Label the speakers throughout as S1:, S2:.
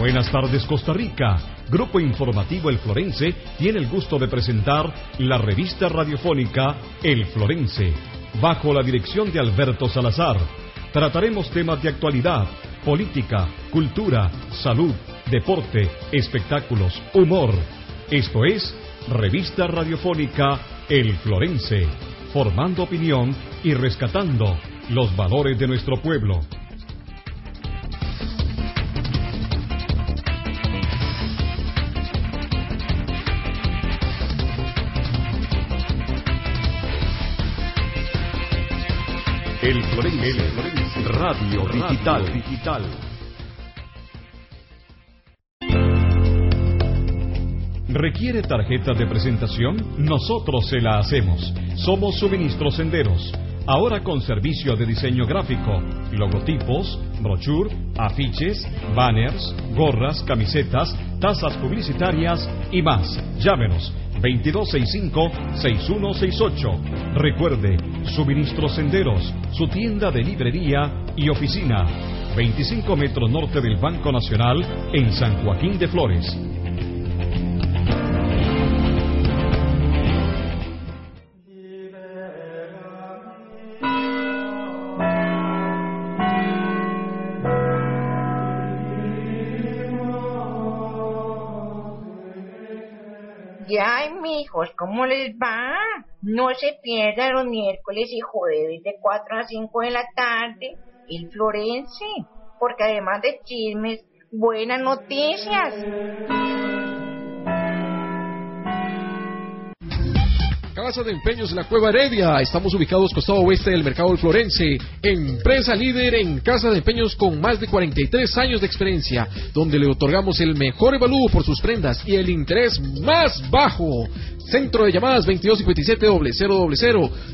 S1: Buenas tardes Costa Rica. Grupo Informativo El Florense tiene el gusto de presentar la revista radiofónica El Florense, bajo la dirección de Alberto Salazar. Trataremos temas de actualidad, política, cultura, salud, deporte, espectáculos, humor. Esto es Revista Radiofónica El Florense, formando opinión y rescatando los valores de nuestro pueblo. El Florense, Radio Digital. Digital. ¿Requiere tarjeta de presentación? Nosotros se la hacemos. Somos Suministros Senderos. Ahora con servicio de diseño gráfico, logotipos, brochure, afiches, banners, gorras, camisetas, tazas publicitarias y más. Llámenos 2265-6168. Recuerde, Suministros Senderos, su tienda de librería y oficina. 25 metros norte del Banco Nacional en San Joaquín de Flores.
S2: Ay, mijos, ¿cómo les va? No se pierdan los miércoles y jueves de 4 a 5 de la tarde, el Florense, porque además de chismes, buenas noticias.
S3: Casa de Empeños La Cueva Heredia. Estamos ubicados costado oeste del mercado del Florense. Empresa líder en casa de empeños con más de 43 años de experiencia, donde le otorgamos el mejor evalúo por sus prendas y el interés más bajo. Centro de llamadas 2257 000.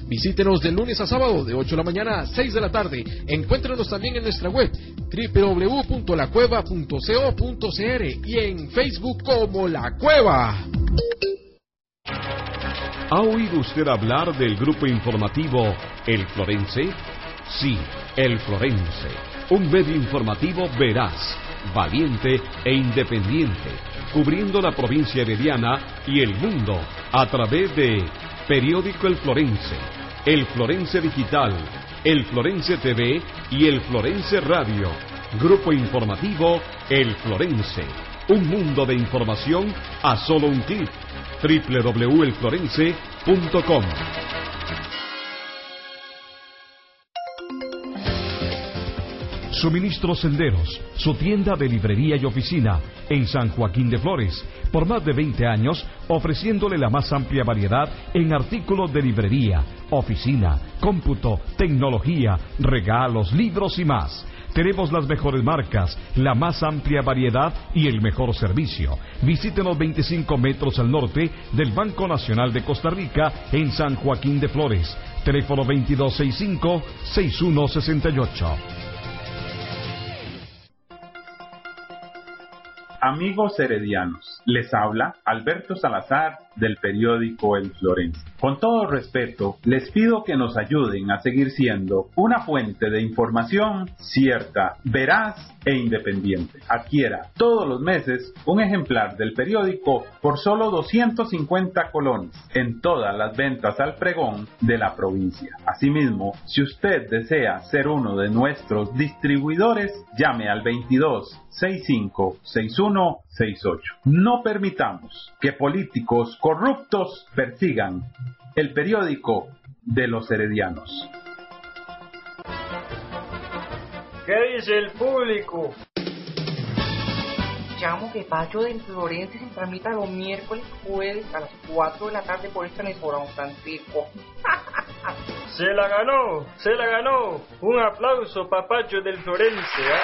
S3: Visítenos de lunes a sábado de 8 de la mañana a 6 de la tarde. Encuéntrenos también en nuestra web www.lacueva.co.cr y en Facebook como La Cueva.
S1: ¿Ha oído usted hablar del grupo informativo El Florense? Sí, El Florense, un medio informativo veraz, valiente e independiente, cubriendo la provincia herediana y el mundo a través de Periódico El Florense, El Florense Digital, El Florense TV y El Florense Radio. Grupo informativo El Florense, un mundo de información a solo un clic www.elflorense.com. Suministros Senderos, su tienda de librería y oficina en San Joaquín de Flores, por más de 20 años ofreciéndole la más amplia variedad en artículos de librería, oficina, cómputo, tecnología, regalos, libros y más. Tenemos las mejores marcas, la más amplia variedad y el mejor servicio. Visítenos 25 metros al norte del Banco Nacional de Costa Rica en San Joaquín de Flores. Teléfono 2265-6168.
S4: Amigos heredianos, les habla Alberto Salazar del periódico El Florense. Con todo respeto, les pido que nos ayuden a seguir siendo una fuente de información cierta, veraz e independiente. Adquiera todos los meses un ejemplar del periódico por solo 250 colones en todas las ventas al pregón de la provincia. Asimismo, si usted desea ser uno de nuestros distribuidores, llame al 22 65 61 68. No permitamos que políticos corruptos persigan el periódico de los heredianos.
S5: ¿Qué dice el público?
S2: Llamo que Pacho del Florense se tramita los miércoles jueves a las 4 de la tarde por esta emisora Don Francisco.
S5: Se la ganó, se la ganó. Un aplauso, papacho del Florense. ¿ah?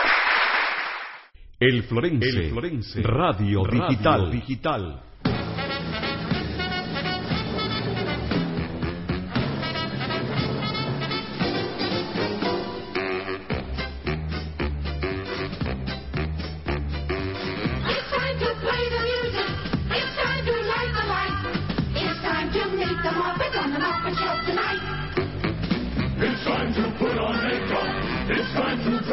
S1: El Florense, Radio, Digital. digital.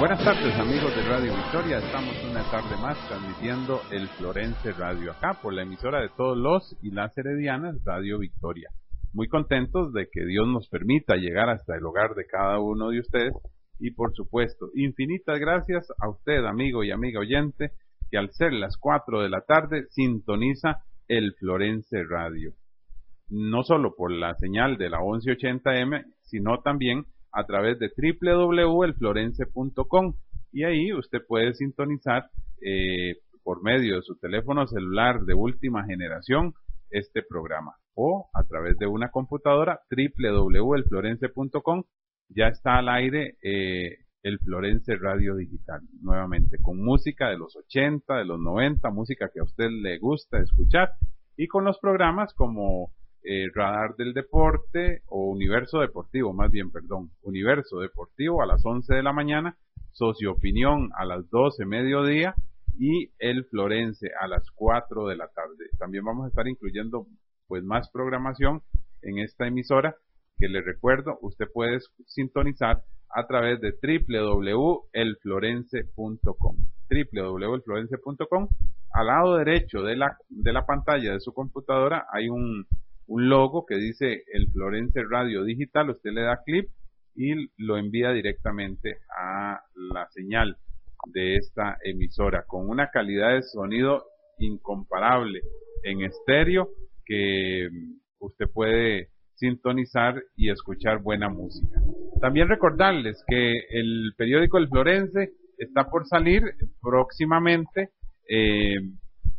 S4: Buenas tardes amigos de Radio Victoria, estamos una tarde más transmitiendo el Florense Radio acá por la emisora de todos los y las heredianas Radio Victoria. Muy contentos de que Dios nos permita llegar hasta el hogar de cada uno de ustedes y por supuesto infinitas gracias a usted amigo y amiga oyente que al ser las 4 de la tarde sintoniza el Florense Radio. No solo por la señal de la 1180M, sino también a través de www.elflorense.com y ahí usted puede sintonizar eh, por medio de su teléfono celular de última generación este programa. O a través de una computadora www.elflorense.com ya está al aire eh, el Florense Radio Digital. Nuevamente con música de los 80, de los 90, música que a usted le gusta escuchar. Y con los programas como eh, Radar del Deporte o Universo Deportivo, más bien, perdón, Universo Deportivo a las 11 de la mañana, Socioopinión a las 12 mediodía y El Florense a las 4 de la tarde. También vamos a estar incluyendo pues más programación en esta emisora que le recuerdo, usted puede sintonizar a través de www.elflorense.com www.elflorense.com al lado derecho de la, de la pantalla de su computadora hay un un logo que dice el Florense Radio Digital, usted le da clip y lo envía directamente a la señal de esta emisora con una calidad de sonido incomparable en estéreo que usted puede sintonizar y escuchar buena música. También recordarles que el periódico El Florense está por salir próximamente. Eh,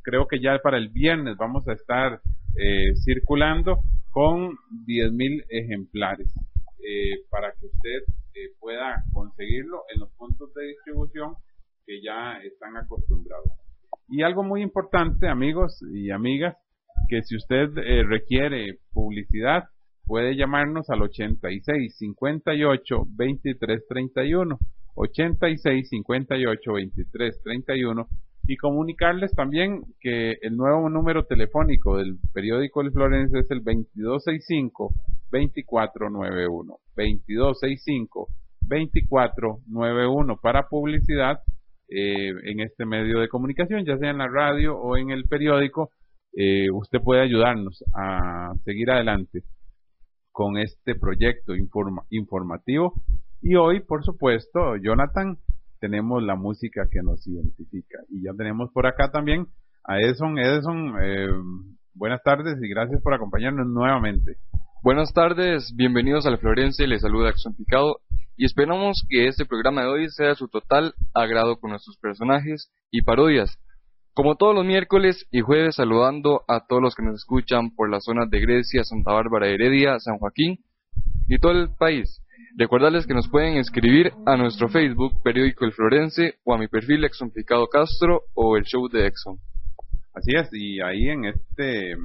S4: creo que ya para el viernes vamos a estar eh, circulando con 10.000 ejemplares eh, para que usted eh, pueda conseguirlo en los puntos de distribución que ya están acostumbrados. Y algo muy importante, amigos y amigas, que si usted requiere publicidad, puede llamarnos al 86 58 23 31, 86 58 23 31 y comunicarles también que el nuevo número telefónico del periódico El Florense es el 2265-2491. 2265-2491 para publicidad eh, en este medio de comunicación, ya sea en la radio o en el periódico. Eh, usted puede ayudarnos a seguir adelante con este proyecto informativo. Y hoy, por supuesto, Jonathan, tenemos la música que nos identifica. Y ya tenemos por acá también a Edson. Edson, eh, buenas tardes y gracias por acompañarnos nuevamente.
S6: Buenas tardes, bienvenidos al Florense, les saluda Axon Picado y esperamos que este programa de hoy sea de su total agrado con nuestros personajes y parodias. Como todos los miércoles y jueves saludando a todos los que nos escuchan por las zonas de Grecia, Santa Bárbara, Heredia, San Joaquín y todo el país. Recordarles que nos pueden escribir a nuestro Facebook, Periódico El Florense, o a mi perfil Exxon Picado Castro o el show de Exxon.
S4: Así es, y ahí en este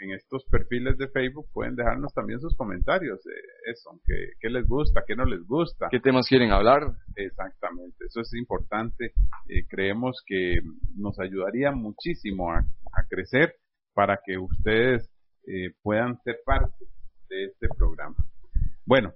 S4: en estos perfiles de Facebook pueden dejarnos también sus comentarios, eh, eso, qué, les gusta, qué no les gusta.
S6: ¿Qué temas quieren hablar?
S4: Exactamente, eso es importante. Eh, creemos que nos ayudaría muchísimo a, crecer para que ustedes eh, puedan ser parte de este programa. Bueno,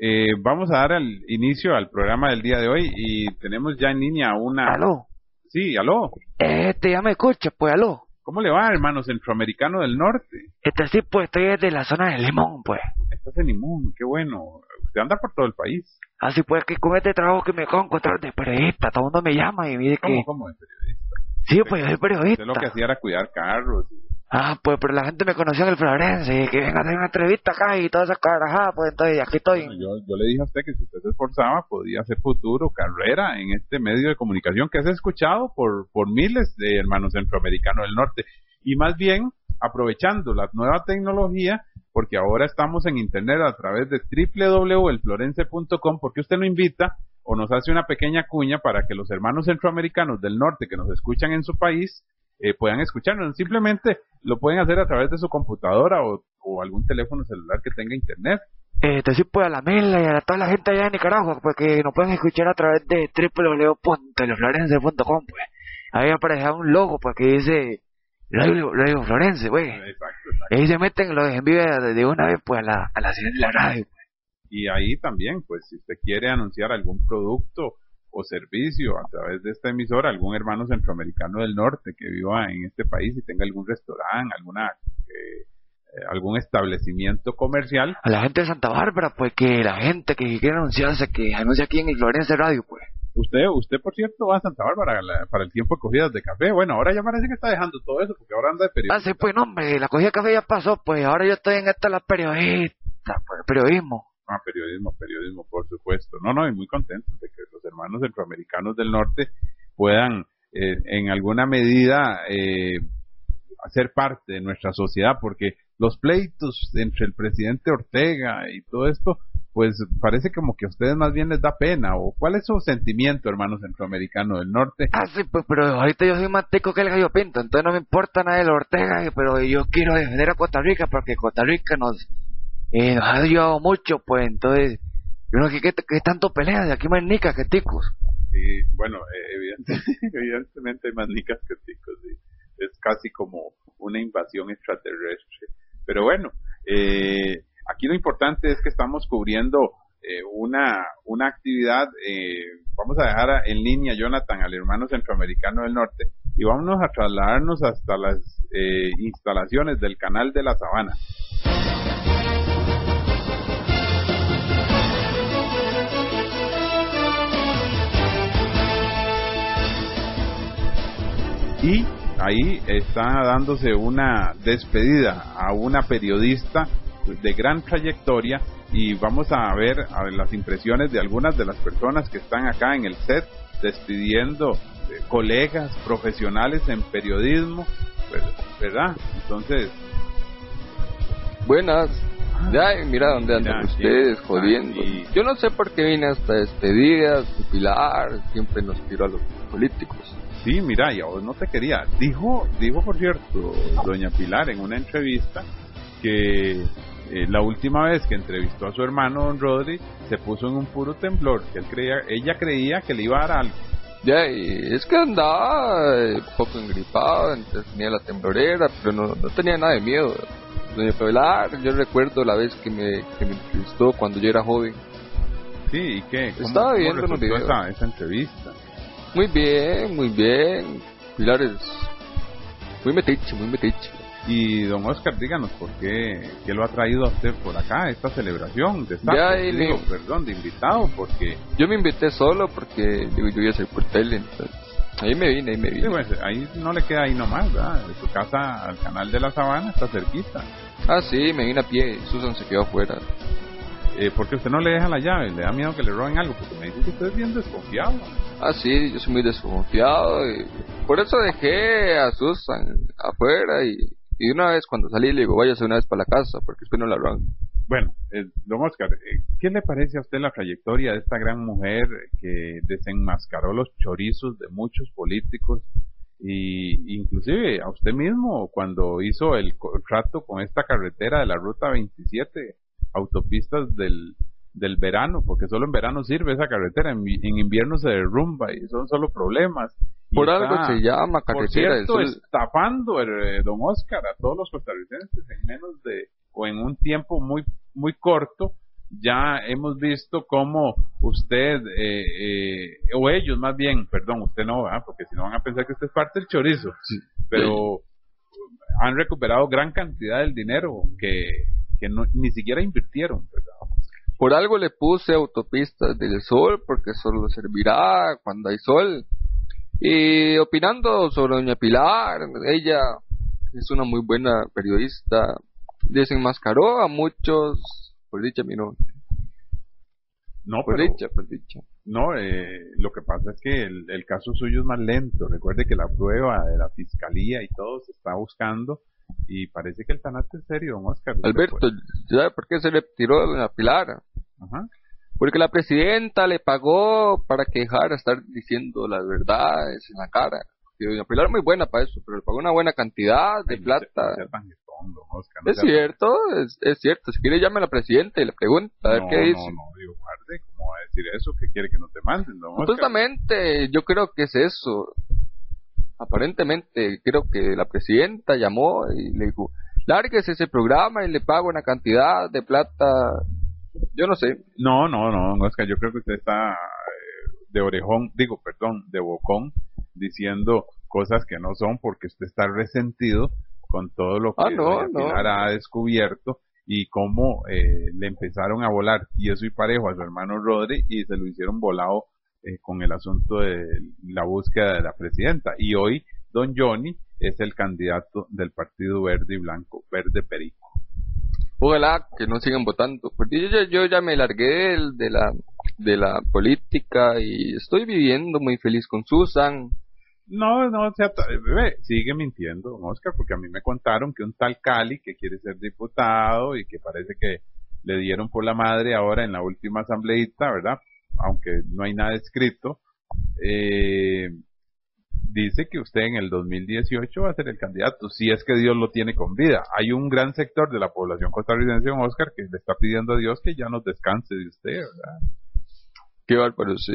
S4: eh, vamos a dar el inicio al programa del día de hoy y tenemos ya en línea una...
S7: ¿Aló?
S4: Sí, aló.
S7: Este, ya me escucha, pues, aló.
S4: ¿Cómo le va, hermano centroamericano del norte?
S7: Este sí, pues, estoy desde la zona de Limón, pues.
S4: Estás en Limón, qué bueno. usted anda por todo el país.
S7: Así pues que con este trabajo que me acabo de encontrar de periodista, todo el mundo me llama y me dice que...
S4: ¿Cómo, cómo de periodista?
S7: Sí, pues yo soy periodista.
S4: Usted lo que hacía era cuidar carros. y-
S7: Ah, pues pero la gente me conoció en el Florense, que venga a hacer una entrevista acá y todas esas carajadas, pues entonces aquí estoy.
S4: Yo, le dije a usted que si usted se esforzaba podía hacer futuro, carrera en este medio de comunicación que es escuchado por, por miles de hermanos centroamericanos del norte. Y más bien aprovechando la nueva tecnología, porque ahora estamos en internet a través de www.elflorense.com, porque usted no invita o nos hace una pequeña cuña para que los hermanos centroamericanos del norte que nos escuchan en su país eh, puedan escucharnos. Simplemente lo pueden hacer a través de su computadora o, o algún teléfono celular que tenga internet.
S7: Eh, decir pues a la Mela y a toda la gente allá de Nicaragua, pues que nos pueden escuchar a través de www.leflorense.com, pues. Ahí aparece un logo, pues que dice Radio, Florense, pues.
S4: Exacto, exacto.
S7: Y ahí se meten los envíos de, una vez, pues a la, a la ciudad de la radio.
S4: Y ahí también, pues si usted quiere anunciar algún producto o servicio a través de esta emisora, algún hermano centroamericano del norte que viva en este país y tenga algún restaurante, alguna eh, eh, algún establecimiento comercial,
S7: A la gente de Santa Bárbara, pues que la gente que quiere anunciarse, que anuncia aquí en el Florense Radio, pues.
S4: Usted, usted por cierto, va a Santa Bárbara la- para el tiempo de cogidas de café. Bueno, ahora ya parece que está dejando todo eso porque ahora anda de
S7: Ah,
S4: periodista.
S7: sí, pues no, hombre, la cogida de café ya pasó, pues ahora yo estoy en esta la periodista, pues, periodismo.
S4: Ah, periodismo, periodismo, por supuesto. No, no, y muy contento de que los hermanos centroamericanos del norte puedan, eh, en alguna medida, eh, hacer parte de nuestra sociedad, porque los pleitos entre el presidente Ortega y todo esto, pues parece como que a ustedes más bien les da pena. ¿O cuál es su sentimiento, hermano centroamericano del norte?
S7: Ah, sí, pues, pero ahorita yo soy más tico que el gallo pinto, entonces no me importa nada de Ortega, pero yo quiero defender a Costa Rica porque Costa Rica nos, eh, nos ha ayudado mucho, pues, entonces, yo no sé qué, qué tanto pelea de aquí más nica que ticos.
S4: Sí, bueno, eh, evidentemente, hay más nicas que ticos, sí. Es casi como una invasión extraterrestre. Pero bueno, eh, aquí lo importante es que estamos cubriendo eh, una, una actividad, eh, vamos a dejar en línea, Jonathan, al hermano centroamericano del norte, y vámonos a trasladarnos hasta las eh, instalaciones del canal de la Sabana. Y ahí está dándose una despedida a una periodista de gran trayectoria y vamos a ver, a ver las impresiones de algunas de las personas que están acá en el set despidiendo eh, colegas profesionales en periodismo, pues, ¿verdad? Entonces,
S6: Buenas. Ya, mira dónde andan
S4: Mira,
S6: ustedes
S4: sí.
S6: jodiendo.
S4: Ah, y-
S6: Yo no sé por qué vine hasta despedidas, Pilar, siempre nos tiro a los políticos.
S4: Sí, mira, y a vos no te quería. Dijo, dijo por cierto, doña Pilar en una entrevista que eh, la última vez que entrevistó a su hermano Don Rodri se puso en un puro temblor, que él creía, ella creía que le iba a dar algo.
S6: Ya, y es que andaba eh, un poco engripado, entonces tenía la temblorera, pero no, no tenía nada de miedo. Doña Pilar, yo recuerdo la vez que me, que me entrevistó cuando yo era joven.
S4: Sí, ¿y qué? ¿Cómo,
S6: Estaba viendo
S4: esa entrevista?
S6: Muy bien, muy bien. Pilar es muy metiche, muy metiche.
S4: Y don Oscar, díganos por qué, qué lo ha traído a usted por acá, a esta celebración de estar,
S6: Ya, y
S4: digo,
S6: le-
S4: perdón, de invitado, porque
S6: Yo me invité solo porque digo, yo iba a hacer por tele, entonces ahí me vine, ahí me
S4: sí,
S6: vine.
S4: pues, ahí no le queda ahí nomás, ¿verdad? De su casa al canal de la Sabana está cerquita.
S6: Ah, sí, me vine a pie, Susan se quedó afuera.
S4: Eh, porque usted no le deja la llave, le da miedo que le roben algo, porque me dice que usted es bien desconfiado.
S6: Ah, sí, yo soy muy desconfiado y por eso dejé a Susan afuera y, y una vez cuando salí le digo, váyase una vez para la casa porque después no la roban.
S4: Bueno, eh, don Oscar, eh, ¿qué le parece a usted la trayectoria de esta gran mujer que desenmascaró los chorizos de muchos políticos y inclusive a usted mismo cuando hizo el contrato con esta carretera de la ruta 27, autopistas del, del verano, porque solo en verano sirve esa carretera, en, en invierno se derrumba y son solo problemas.
S6: Por
S4: está-
S6: algo se llama
S4: por
S6: carretera del
S4: cierto,
S6: sol.
S4: estafando eh, don Oscar a todos los costarricenses en menos de o en un tiempo muy muy corto ya hemos visto cómo usted eh, eh, o ellos más bien perdón usted no ¿verdad? porque si no van a pensar que usted es parte del chorizo pero han recuperado gran cantidad del dinero que, que no, ni siquiera invirtieron ¿verdad?
S6: Por algo le puse autopistas del sol, porque solo servirá cuando hay sol. Y opinando sobre Doña Pilar, ella es una muy buena periodista, desenmascaró a muchos, por dicha mi no.
S4: No,
S6: Por
S4: pero,
S6: dicha, por dicha.
S4: no eh, lo que pasa es que el, el caso suyo es más lento. Recuerde que la prueba de la fiscalía y todo se está buscando y parece que el tanate es serio, don Oscar.
S6: Alberto, ¿sabe por qué se le tiró a Doña Pilar?
S4: Ajá.
S6: Porque la presidenta le pagó para que dejara de estar diciendo las verdades en la cara. Y Doña Pilar es muy buena para eso, pero le pagó una buena cantidad de
S4: Ay, no
S6: plata.
S4: sea- no sea tan jetón, don Oscar, no
S6: Es cierto, es, es cierto. Si quiere llame a la presidenta y le pregunta a ver
S4: no,
S6: qué dice.
S4: No, no, digo, guarde, ¿cómo va a decir eso? ¿Qué quiere que no te manden, don Oscar?
S6: Supuestamente, yo creo que es eso. Aparentemente, creo que la presidenta llamó y le dijo, lárguese ese programa y le pago una cantidad de plata. Yo no sé.
S4: No, no, no, Oscar, yo creo que usted está eh, de orejón, digo, perdón, de bocón, diciendo cosas que no son porque usted está resentido con todo lo que
S6: Ah, no,
S4: ha descubierto y cómo eh, le empezaron a volar y eso y parejo a su hermano Rodri y se lo hicieron volado eh, con el asunto de la búsqueda de la presidenta. Y hoy don Johnny es el candidato del Partido Verde y Blanco, Verde Perico.
S6: Ojalá que no sigan votando. Porque yo, ya- yo ya me largué de la, de la política y estoy viviendo muy feliz con Susan.
S4: No, no, o sea, bebé, sigue mintiendo, Oscar, porque a mí me contaron que un tal Cali que quiere ser diputado y que parece que le dieron por la madre ahora en la última asambleíta, ¿verdad? Aunque no hay nada escrito, eh, dice que usted en el 2018 va a ser el candidato, si es que Dios lo tiene con vida. Hay un gran sector de la población costarricense, don Oscar, que le está pidiendo a Dios que ya nos descanse de usted, ¿verdad?
S6: Qué bárbaro, sí.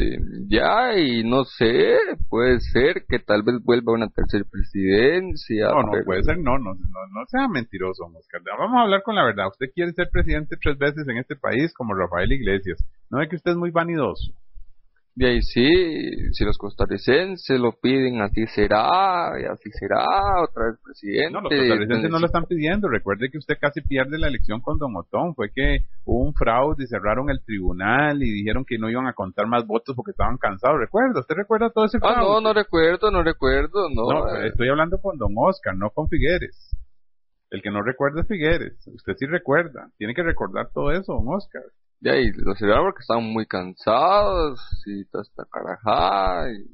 S6: Ya, y no sé, puede ser que tal vez vuelva una tercera presidencia.
S4: No, no
S6: pero-
S4: puede ser, no, no, no, no sea mentiroso, Oscar. Vamos a hablar con la verdad. Usted quiere ser presidente tres veces en este país como Rafael Iglesias. No es que usted es muy vanidoso.
S6: Y ahí sí, si los costarricenses lo piden, así será, y así será, otra vez presidente.
S4: No, los costarricenses no lo están pidiendo. Recuerde que usted casi pierde la elección con Don Otón. Fue que hubo un fraude y cerraron el tribunal y dijeron que no iban a contar más votos porque estaban cansados. ¿Recuerda? ¿Usted recuerda todo ese
S6: Ah,
S4: fraude?
S6: no, no recuerdo, no recuerdo, no.
S4: No,
S6: eh,
S4: estoy hablando con Don Oscar, no con Figueres. El que no recuerda es Figueres. Usted sí recuerda. Tiene que recordar todo eso, Don Oscar.
S6: Ya, y lo cerraron porque estaban muy cansados, y toda esta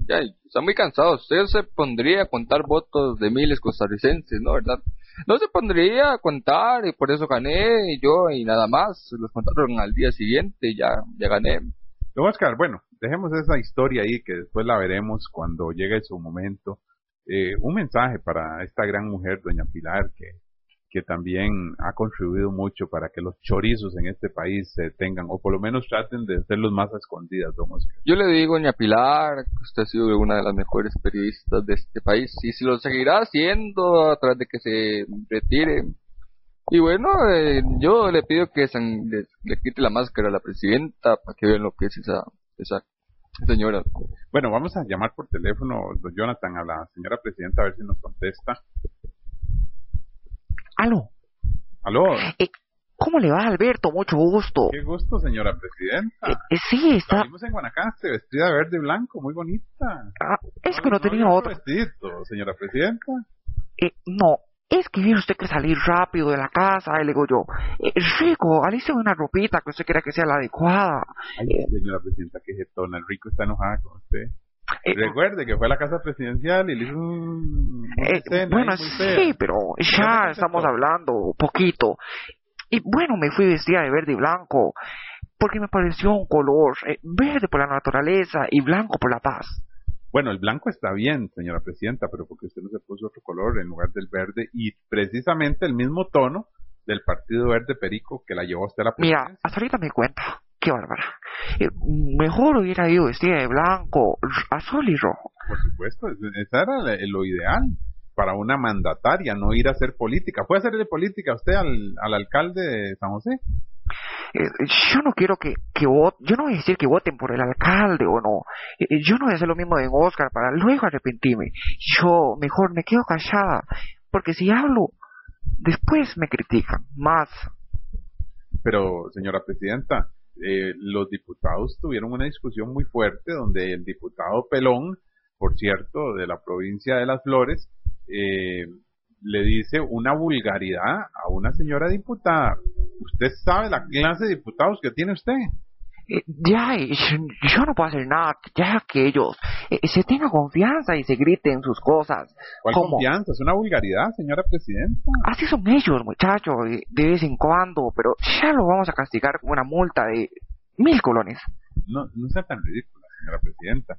S6: ya, y están muy cansados. Usted se pondría a contar votos de miles costarricenses, ¿no? ¿Verdad? No se pondría a contar, y por eso gané, y yo, y nada más. Los contaron al día siguiente, y ya, ya gané.
S4: Don Oscar, bueno, dejemos esa historia ahí que después la veremos cuando llegue su momento. Eh, un mensaje para esta gran mujer, doña Pilar, que, que también ha contribuido mucho para que los chorizos en este país se tengan, o por lo menos traten de hacerlos más a escondidas, don Oscar.
S6: Yo le digo, doña Pilar, que usted ha sido una de las mejores periodistas de este país, y si lo seguirá haciendo a través de que se retire. Y bueno, eh, yo le pido que san- le, le quite la máscara a la presidenta para que vean lo que es esa, esa señora.
S4: Bueno, vamos a llamar por teléfono, don Jonathan, a la señora presidenta a ver si nos contesta.
S7: Aló,
S4: Aló,
S7: eh, ¿cómo le va Alberto? Mucho gusto.
S4: qué gusto, señora presidenta.
S7: Eh, eh, sí, está...
S4: vimos en Guanacaste, vestida de verde y blanco, muy bonita.
S7: ah, es que no tenía
S4: había
S7: otro.
S4: vestidito, señora presidenta.
S7: Eh, no, es que viene usted que salir rápido de la casa, y le digo yo, eh, rico, aliste una ropita que usted crea que sea la adecuada.
S4: Ay, señora presidenta, qué jetona, el rico está enojada con usted.
S7: Eh,
S4: Recuerde que fue a la casa presidencial y le hizo un,
S7: eh, bueno,
S4: muy
S7: sí, pero
S4: ¿Qué
S7: ya estamos hablando poquito. Y bueno, me fui vestida de verde y blanco, porque me pareció un color eh, verde por la naturaleza y blanco por la paz.
S4: Bueno, el blanco está bien, señora presidenta, pero porque usted no se puso otro color en lugar del verde y precisamente el mismo tono del Partido Verde Perico que la llevó a usted a la
S7: Mira,
S4: presidencia.
S7: hasta ahorita me cuenta. Qué bárbara. Eh, mejor hubiera ido vestida de blanco, azul y rojo.
S4: Por supuesto, es- esa era lo ideal para una mandataria, no ir a hacer política. ¿Puede hacerle política usted al, al alcalde de San José?
S7: Eh, yo no quiero que, que voten, yo no voy a decir que voten por el alcalde o no. Eh, yo no voy a hacer lo mismo de Oscar para luego arrepentirme. Yo mejor me quedo callada, porque si hablo, después me critican más.
S4: Pero, señora presidenta, eh, los diputados tuvieron una discusión muy fuerte donde el diputado Pelón, por cierto, de la provincia de Las Flores, eh, le dice una vulgaridad a una señora diputada. ¿Usted sabe la clase de diputados que tiene usted?
S7: Ya, yo no puedo hacer nada, ya que ellos eh, se tengan confianza y se griten sus cosas.
S4: ¿Cuál
S7: como,
S4: confianza? Es una vulgaridad, señora presidenta.
S7: Así son ellos, muchachos, eh, de vez en cuando, pero ya lo vamos a castigar con una multa de mil colones.
S4: No, no sea tan ridícula, señora presidenta.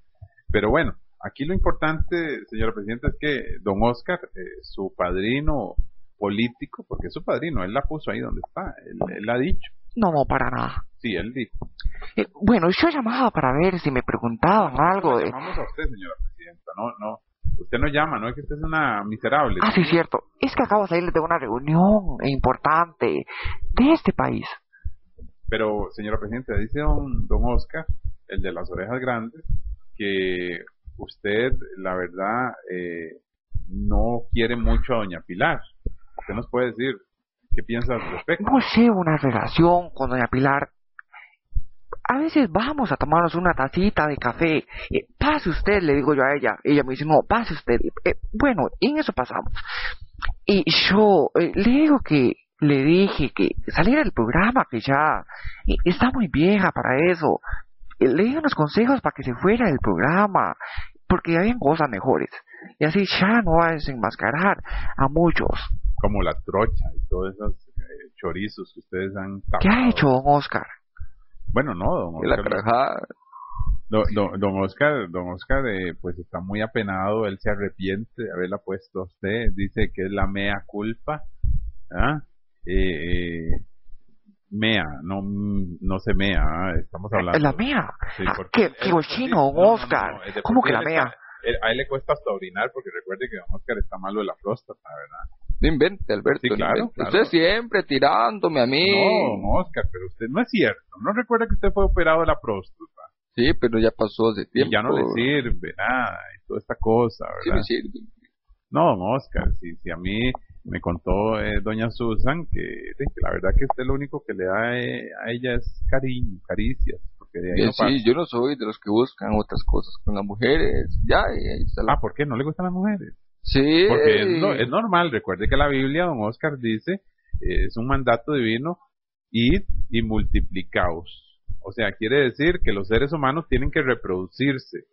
S4: Pero bueno, aquí lo importante, señora presidenta, es que don Oscar, eh, su padrino político, porque es su padrino, él la puso ahí donde está, él, él ha dicho.
S7: No, para nada.
S4: Sí, él dijo.
S7: Eh, bueno, yo llamaba para ver si me preguntaban algo de...
S4: llamamos a usted, señora presidenta, no, no. Usted no llama, no es que usted es una miserable.
S7: Ah, sí, cierto. Es que acabo de salir de una reunión importante de este país.
S4: Pero, señora presidenta, dice don, don Oscar, el de las orejas grandes, que usted, la verdad, eh, no quiere mucho a doña Pilar. Usted nos puede decir qué al respecto.
S7: No sé, una relación con doña Pilar. A veces vamos a tomarnos una tacita de café. Eh, pase usted, le digo yo a ella. Ella me dice, no, pase usted. Eh, bueno, en eso pasamos. Y yo eh, le digo que le dije que saliera del programa, que ya está muy vieja para eso. Le di unos consejos para que se fuera del programa, porque habían cosas mejores. Y así ya no va a desenmascarar a muchos.
S4: Como la trocha y todos esos eh, chorizos que ustedes han
S7: ¿Qué ha
S4: tapado.
S7: hecho don Oscar?
S4: Bueno, no, don
S6: la
S4: Oscar.
S6: carajada.
S4: Don, don, don Oscar, don Oscar eh, pues está muy apenado, él se arrepiente de haberla puesto a usted, dice que es la mea culpa, ¿ah? Eh, eh, mea, no, no se mea, ¿ah? estamos hablando.
S7: ¿La mía?
S4: Sí,
S7: Ah, ¿Qué, qué cochino,
S4: no,
S7: Oscar?
S4: no,
S7: ¿Cómo que la mea?
S4: está- él- a él le cuesta hasta orinar porque recuerde que don Oscar está malo de la próstata, ¿verdad?
S6: No invente, Alberto.
S4: Sí,
S6: no
S4: claro,
S6: invente.
S4: claro.
S6: Usted siempre tirándome a mí.
S4: No, Oscar, pero usted no es cierto, no recuerda que usted fue operado de la próstata.
S6: Sí, pero ya pasó hace
S4: Y
S6: tiempo.
S4: ya no le sirve nada y toda esta cosa,
S6: Sí
S4: ¿verdad?
S6: me sirve.
S4: No, Oscar, si, si a mí me contó eh, doña Susan que, que la verdad que usted lo único que le da eh, a ella es cariño, caricias, porque de ahí
S6: Eh,
S4: no
S6: sí, yo no soy de los que buscan otras cosas con las mujeres. Ya, y ahí está la-
S4: Ah, ¿por qué? ¿No le gustan las mujeres?
S6: Sí.
S4: Porque es, no- es normal, recuerde que la Biblia, don Oscar, dice, eh, es un mandato divino, id y multiplicaos. O sea, quiere decir que los seres humanos tienen que reproducirse.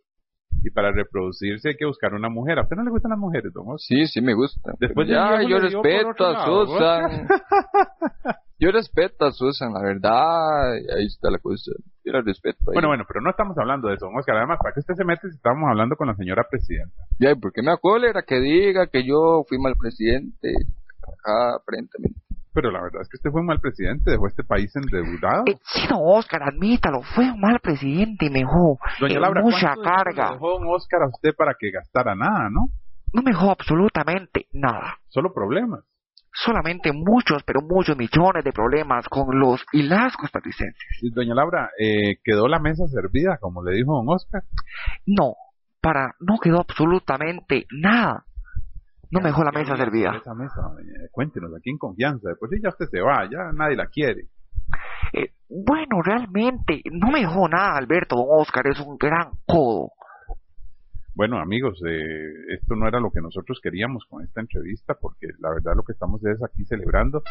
S4: Y para reproducirse hay que buscar una mujer. ¿A usted no le gustan las mujeres, don Oscar?
S6: Sí, sí me gusta.
S4: Después
S6: ya, yo respeto a Susan. yo respeto a Susan, la verdad. Ahí está la cosa. Yo la respeto. ahí.
S4: Bueno, bueno, pero no estamos hablando de eso, don Oscar. Además, ¿para qué usted se mete si estamos hablando con la señora presidenta?
S6: Ya, ¿y por qué me acólera que diga que yo fui mal presidente? Acá, aparentemente.
S4: Pero la verdad es que usted fue un mal presidente, dejó este país endeudado.
S7: Eh, sí, don Oscar, admítalo, fue un mal presidente y me dejó
S4: Doña Laura,
S7: mucha
S4: ¿cuánto dinero le
S7: carga.
S4: dejó don Oscar a usted para que gastara nada, no?
S7: No me dejó absolutamente nada.
S4: Solo problemas.
S7: Solamente muchos, pero muchos millones de problemas con los y las costarricenses.
S4: Doña Laura, eh, quedó la mesa servida, como le dijo don Oscar.
S7: No, para, no quedó absolutamente nada. No me dejó la
S4: ¿Qué
S7: mesa servida.
S4: Esa mesa, doña? cuéntenos aquí en confianza. Después sí ya usted se va, ya nadie la quiere.
S7: Eh, bueno, realmente, no me dejó nada, Alberto. Don Oscar es un gran codo.
S4: Bueno, amigos, eh, esto no era lo que nosotros queríamos con esta entrevista, porque la verdad lo que estamos es aquí celebrando.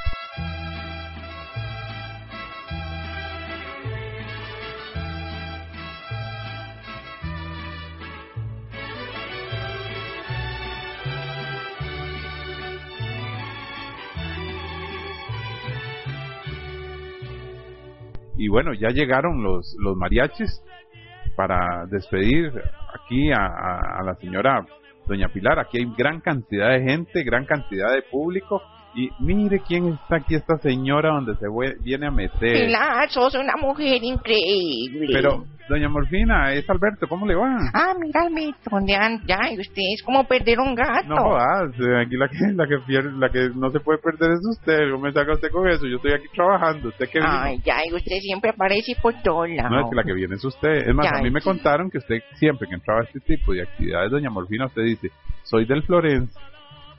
S4: Y bueno, ya llegaron los, los mariachis para despedir aquí a, a- a la señora Doña Pilar. Aquí hay gran cantidad de gente, gran cantidad de público. Y mire quién está aquí, esta señora donde se viene a meter.
S2: Pilar, sos una mujer increíble.
S4: Pero, Doña Morfina, es Alberto, ¿cómo le va?
S2: Ah, mira, Alberto, ¿dónde an- ya? ¿Y usted es como perder un gato?
S4: No eh, aquí la que, la que pierde, la que no se puede perder es usted. ¿Cómo me saca usted con eso? Yo estoy aquí trabajando. ¿Usted qué?
S2: Ay, ya, y usted siempre aparece por todos lados.
S4: No, es que la que viene es usted. Es más,
S2: Ya,
S4: a mí me
S2: sí.
S4: contaron que usted siempre que entraba a este tipo de actividades, doña Morfina, usted dice, soy del Florence.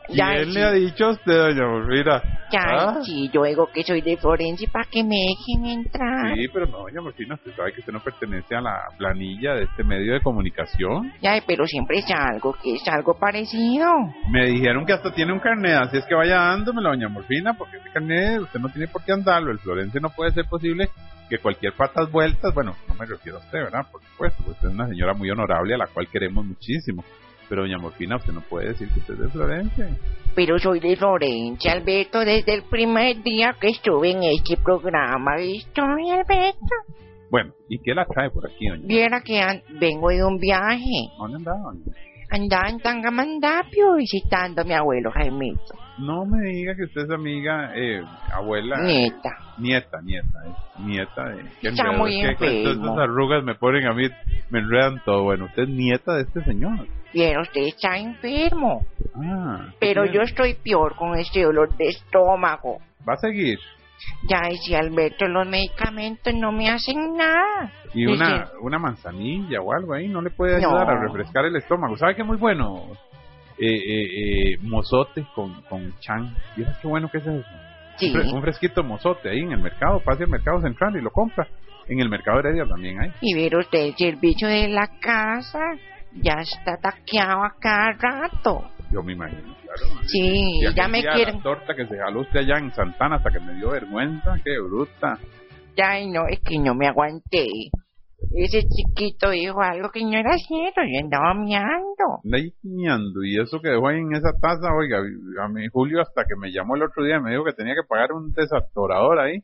S2: Ya,
S4: ¿Quién le ha dicho a usted, doña Morfina?
S2: Ya,
S4: ¿Ah?
S2: sí, yo digo que soy de Florencia para que me dejen entrar.
S4: Sí, pero no, doña Morfina, usted sabe que usted no pertenece a la planilla de este medio de comunicación.
S2: Ya, pero siempre es algo que es algo parecido.
S4: Me dijeron que hasta tiene un carnet, así es que vaya dándomelo, doña Morfina, porque ese carnet usted no tiene por qué andarlo. El Florense no puede ser posible que cualquier patas vueltas, bueno, no me refiero a usted, ¿verdad? Por supuesto, pues usted es una señora muy honorable a la cual queremos muchísimo. Pero, doña Morfina, usted no puede decir que usted es de Florencia.
S2: Pero soy de Florencia, Alberto, desde el primer día que estuve en este programa. ¿Estoy, Alberto?
S4: Bueno, ¿y qué la trae por aquí, doña?
S2: Viera que vengo de un viaje.
S4: ¿Dónde andaba, doña?
S2: Andaba en Tangamandapio visitando a mi abuelo Jaimito.
S4: No me diga que usted es amiga, eh, abuela.
S2: Nieta.
S4: Nieta, nieta, eh, nieta de...
S2: Está
S4: enredo,
S2: muy
S4: es que estas arrugas me ponen a mí, me enredan todo. Bueno, usted es nieta de este señor.
S2: Viera, usted está enfermo.
S4: Ah.
S2: Pero
S4: bien.
S2: yo estoy peor con este dolor de estómago.
S4: Va a seguir.
S2: Ya, y si Alberto, los medicamentos no me hacen nada.
S4: Y una, una manzanilla o algo ahí no le puede
S2: No.
S4: ayudar a refrescar el estómago. ¿Sabe qué muy bueno? Eh, eh, eh, mozote con, con chan. ¿Vieras qué bueno que es eso?
S2: Sí.
S4: Un, fre- un fresquito mozote ahí en el mercado. Pase al mercado central y lo compra. En el mercado Heredia también hay.
S2: Y ver usted, el servicio de la casa ya está taqueado a cada rato.
S4: Yo me imagino, claro.
S2: Sí,
S4: Y
S2: ya me quieren.
S4: La torta que se jaló usted allá en Santana hasta que me dio vergüenza. Qué bruta.
S2: Ya, y no, es que no me aguanté. Ese chiquito dijo algo que no era cierto, yo andaba miando.
S4: Anda ahí guiñando, y eso que dejó ahí en esa taza, oiga, a mi Julio hasta que me llamó el otro día me dijo que tenía que pagar un desatorador ahí.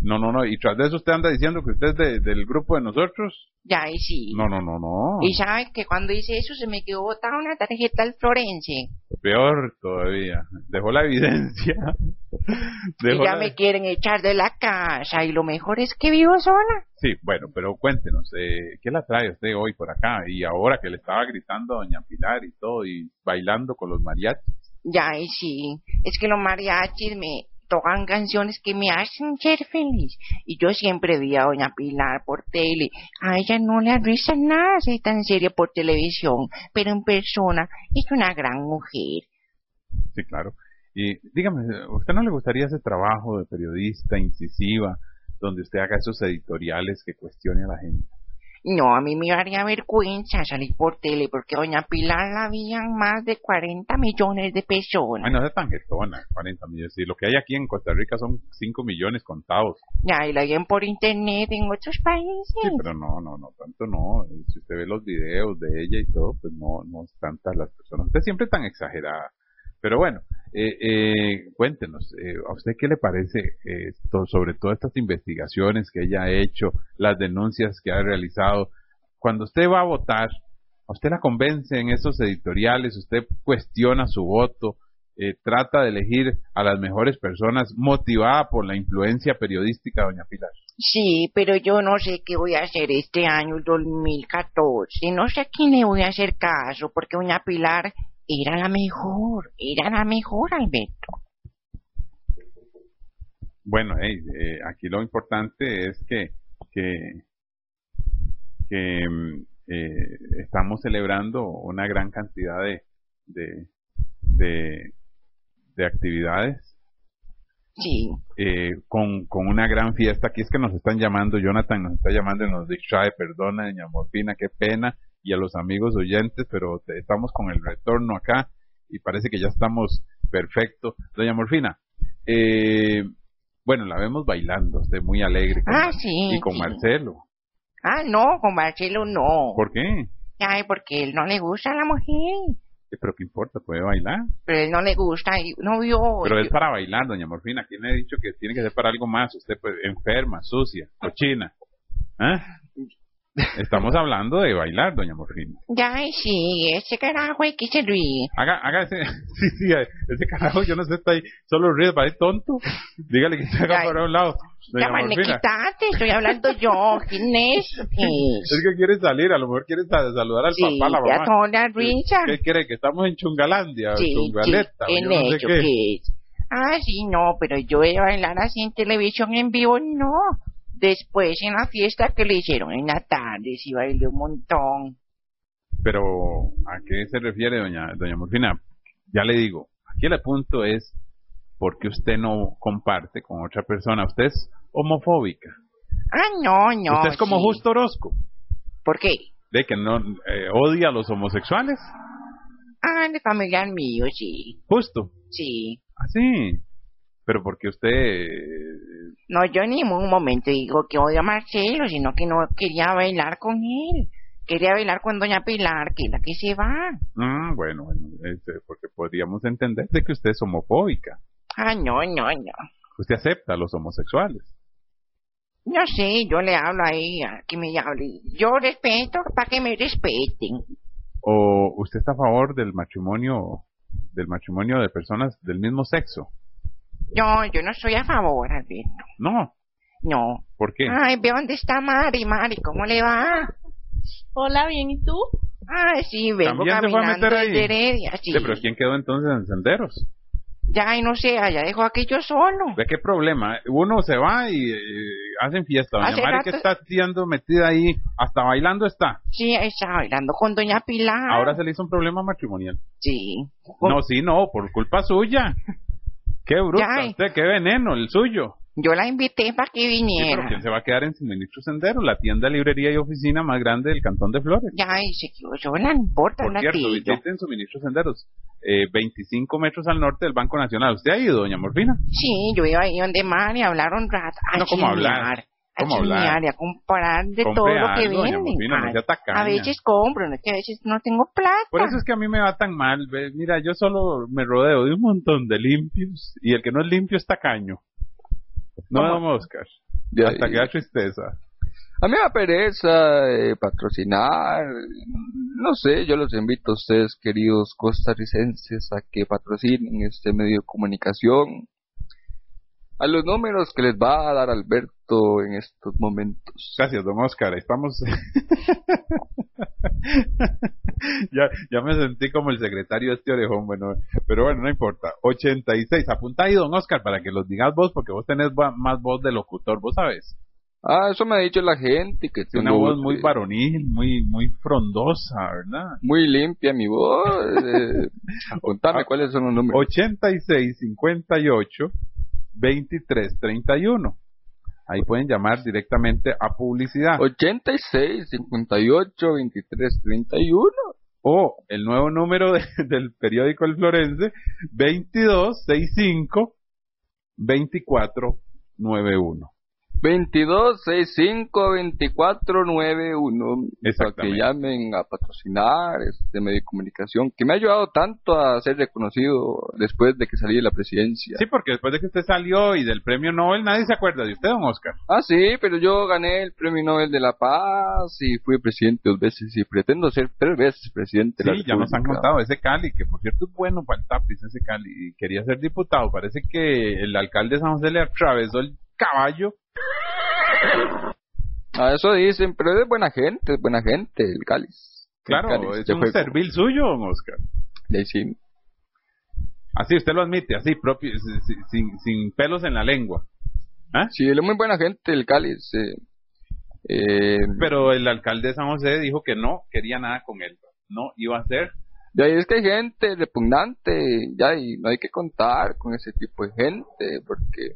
S4: No, no, no, y tras de eso usted anda diciendo que usted es de- del grupo de nosotros.
S2: Ya, y sí.
S4: No, no, no, no.
S2: Y sabe que cuando hice eso se me quedó botada una tarjeta al Florense.
S4: Peor todavía. Dejó la evidencia.
S2: Y
S4: Dejó
S2: ya
S4: la-
S2: me quieren echar de la casa y lo mejor es que vivo sola.
S4: Sí, bueno, pero cuéntenos, eh, ¿qué la trae usted hoy por acá? Y ahora que le estaba gritando a Doña Pilar y todo, y bailando con los mariachis.
S2: Ya, y sí. Es que los mariachis me tocan canciones que me hacen ser feliz. Y yo siempre vi a Doña Pilar por tele. A ella no le risa nada ser tan seria por televisión, pero en persona es una gran mujer.
S4: Sí, claro. Y dígame, ¿a usted no le gustaría ese trabajo de periodista incisiva, donde usted haga esos editoriales que cuestione a la gente?
S2: No, a mí me daría vergüenza salir por tele porque Doña Pilar la habían más de 40 millones de personas.
S4: Ay, no sea tan jetona, 40 millones. Y lo que hay aquí en Costa Rica son 5 millones contados.
S2: Ya, y la ven por internet en otros países.
S4: Sí, pero no, no, no, tanto no. Eh, Si usted ve los videos de ella y todo, pues no, no es tantas las personas. Usted siempre tan exagerada. Pero bueno, eh, eh, cuéntenos, eh, ¿a usted qué le parece eh, esto, sobre todas estas investigaciones que ella ha hecho, las denuncias que ha realizado? Cuando usted va a votar, ¿a usted la convence en esos editoriales? ¿Usted cuestiona su voto? Eh, ¿Trata de elegir a las mejores personas motivada por la influencia periodística Doña Pilar?
S2: Sí, pero yo no sé qué voy a hacer este año 2014. No sé a quién le voy a hacer caso, porque Doña Pilar era la mejor, era la mejor, Alberto.
S4: Bueno, hey, eh, aquí lo importante es que, que, que mm, eh, estamos celebrando una gran cantidad de, de, de, de actividades
S2: Sí,
S4: eh, con, con una gran fiesta. Aquí es que nos están llamando, Jonathan nos está llamando y nos distrae, perdona, doña Morfina, qué pena, y a los amigos oyentes, pero te- estamos con el retorno acá y parece que ya estamos perfecto. Doña Morfina, eh, bueno, la vemos bailando, usted muy alegre. con-
S2: Ah, sí,
S4: Y con
S2: sí.
S4: Marcelo.
S2: Ah, no, con Marcelo no.
S4: ¿Por qué?
S2: Ay, porque él no le gusta a la mujer.
S4: Eh, Pero qué importa, puede bailar.
S2: Pero él no le gusta y no vio.
S4: Pero es para bailar, doña Morfina. ¿Quién le ha dicho que tiene que ser para algo más? Usted, pues, enferma, sucia, cochina. ¿Ah? Estamos hablando de bailar, doña Morfina.
S2: Ya, ay, sí, ese carajo hay que se ríe.
S4: Haga, haga ese, sí, sí, ese carajo, yo no sé, está ahí, solo ríe, parece tonto. Dígale que se haga
S2: Ya,
S4: por un lado. Doña
S2: Ya,
S4: Morfina.
S2: quítate, estoy hablando yo. ¿Quién es?
S4: Es que quiere salir, a lo mejor quiere sa- saludar al
S2: Sí,
S4: papá, la
S2: ya
S4: mamá.
S2: risa.
S4: ¿Qué quiere? ¿Que estamos en Chungalandia?
S2: Sí,
S4: Chungaleta, o
S2: ¿quién
S4: yo no sé qué.
S2: ¿Qué es? Ah, sí, no, pero yo de bailar así en televisión en vivo, no. Después en la fiesta que le hicieron en la tarde, sí bailé un montón.
S4: Pero, ¿a qué se refiere, doña, doña Morfina? ya le digo, aquí el punto es porque usted no comparte con otra persona. Usted es homofóbica.
S2: Ah, no, no.
S4: usted es como
S2: sí.
S4: Justo Orozco,
S2: ¿Por qué?
S4: de que no eh, odia a los homosexuales.
S2: Ah, de familiar mío, sí.
S4: Justo.
S2: Sí.
S4: Así. Pero porque usted... eh,
S2: No, yo ni en un momento digo que odio a Marcelo, sino que no quería bailar con él. Quería bailar con Doña Pilar, que es la que se va.
S4: mm, bueno, bueno, este, porque podríamos entender de que usted es homofóbica.
S2: Ah, no, no, no.
S4: Usted acepta a los homosexuales.
S2: No sé, yo le hablo a que me hable. Yo respeto para que me respeten.
S4: ¿O usted está a favor del matrimonio del matrimonio de personas del mismo sexo?
S2: No, yo no soy a favor, Alberto.
S4: No.
S2: No.
S4: ¿Por qué?
S2: Ay, ve dónde está Mari, Mari, ¿cómo le va?
S8: Hola, bien, ¿y tú?
S2: Ah, sí, vengo
S4: ¿También se fue a
S2: caminando
S4: meter ahí?
S2: desde Heredia, sí.
S4: Sí, pero ¿quién quedó entonces en senderos?
S2: Ya, y no sé, allá dejó aquello solo.
S4: ¿De qué problema? Uno se va y eh, hacen fiesta. Doña
S2: Hace
S4: Mari
S2: rato-
S4: que está siendo metida ahí, hasta bailando está.
S2: Sí, está bailando con Doña Pilar.
S4: Ahora se le hizo un problema matrimonial.
S2: Sí.
S4: No, sí, no, por culpa suya. Qué bruta usted, qué veneno, el suyo.
S2: Yo la invité para que
S4: Sí,
S2: viniera.
S4: pero ¿quién se va a quedar en Suministro Sendero? La tienda, librería y oficina más grande del Cantón de Flores.
S2: Ya, y se sola, no importa,
S4: Por
S2: la
S4: cierto, visiten Suministro Senderos, eh, 25 metros al norte del Banco Nacional. ¿Usted ha ido, doña Morfina?
S2: Sí, yo iba ahí donde Mari a hablar un rato.
S4: No, ¿cómo hablar? ¿Cómo
S2: a y a comprar de
S4: Compre
S2: todo lo que
S4: algo,
S2: venden.
S4: No
S2: a veces compro, no es que a veces no tengo plata.
S4: Por eso es que a mí me va tan mal. Mira, yo solo me rodeo de un montón de limpios y el que no es limpio es tacaño. No,
S6: ¿Cómo?
S4: don Oscar.
S6: Ya,
S4: Hasta que da tristeza.
S6: A mí me da pereza eh, patrocinar. No sé, yo los invito a ustedes, queridos costarricenses, a que patrocinen este medio de comunicación. A los números que les va a dar Alberto en estos momentos.
S4: Gracias, don Oscar. Estamos. ya, ya me sentí como el secretario de este orejón, bueno, pero bueno, no importa. 86. Apunta ahí, don Oscar, para que los digas vos, porque vos tenés más voz de locutor, vos sabes.
S6: Ah, eso me ha dicho la gente que
S4: Tiene una voz muy varonil, muy, muy frondosa, ¿verdad?
S6: muy limpia mi voz. eh, apuntame
S4: Ah,
S6: cuáles son los números.
S4: 86 58 23 31. Ahí pueden llamar directamente a publicidad.
S6: 86 58 23 31.
S4: O el nuevo número de- del periódico El Florense, 22 65 24 91.
S6: 22 65 24 91 para que llamen a patrocinar este medio de comunicación que me ha ayudado tanto a ser reconocido después de que salí de la presidencia.
S4: Sí, porque después de que usted salió y del premio Nobel, nadie se acuerda de usted, don Oscar.
S6: Ah, sí, pero yo gané el Premio Nobel de la Paz y fui presidente dos veces y pretendo ser tres veces presidente de la
S4: Sí, ya nos han contado ese Cali, que por cierto es bueno para el tapiz ese Cali, y quería ser diputado. Parece que el alcalde de San José le atravesó el caballo.
S6: Ah, eso dicen, pero es buena gente, es buena gente el Cáliz. El
S4: Claro,
S6: Cáliz
S4: es un
S6: juego.
S4: servil suyo, don Oscar.
S6: Y sí.
S4: Así usted lo admite, así, propio, sin, pelos en la lengua. ¿Ah?
S6: Sí, él es muy buena gente, el Cáliz. eh. Eh,
S4: Pero el alcalde de San José dijo que no quería nada con él. No iba a hacer.
S6: De ahí es que hay gente repugnante, ya, y no hay que contar con ese tipo de gente, porque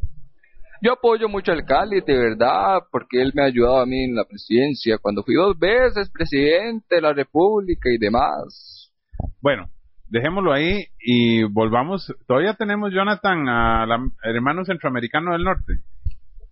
S6: yo apoyo mucho al Cali, de verdad, porque él me ha ayudado a mí en la presidencia, cuando fui dos veces presidente de la República y demás.
S4: Bueno, dejémoslo ahí y volvamos. Todavía tenemos, Jonathan, al hermano centroamericano del norte.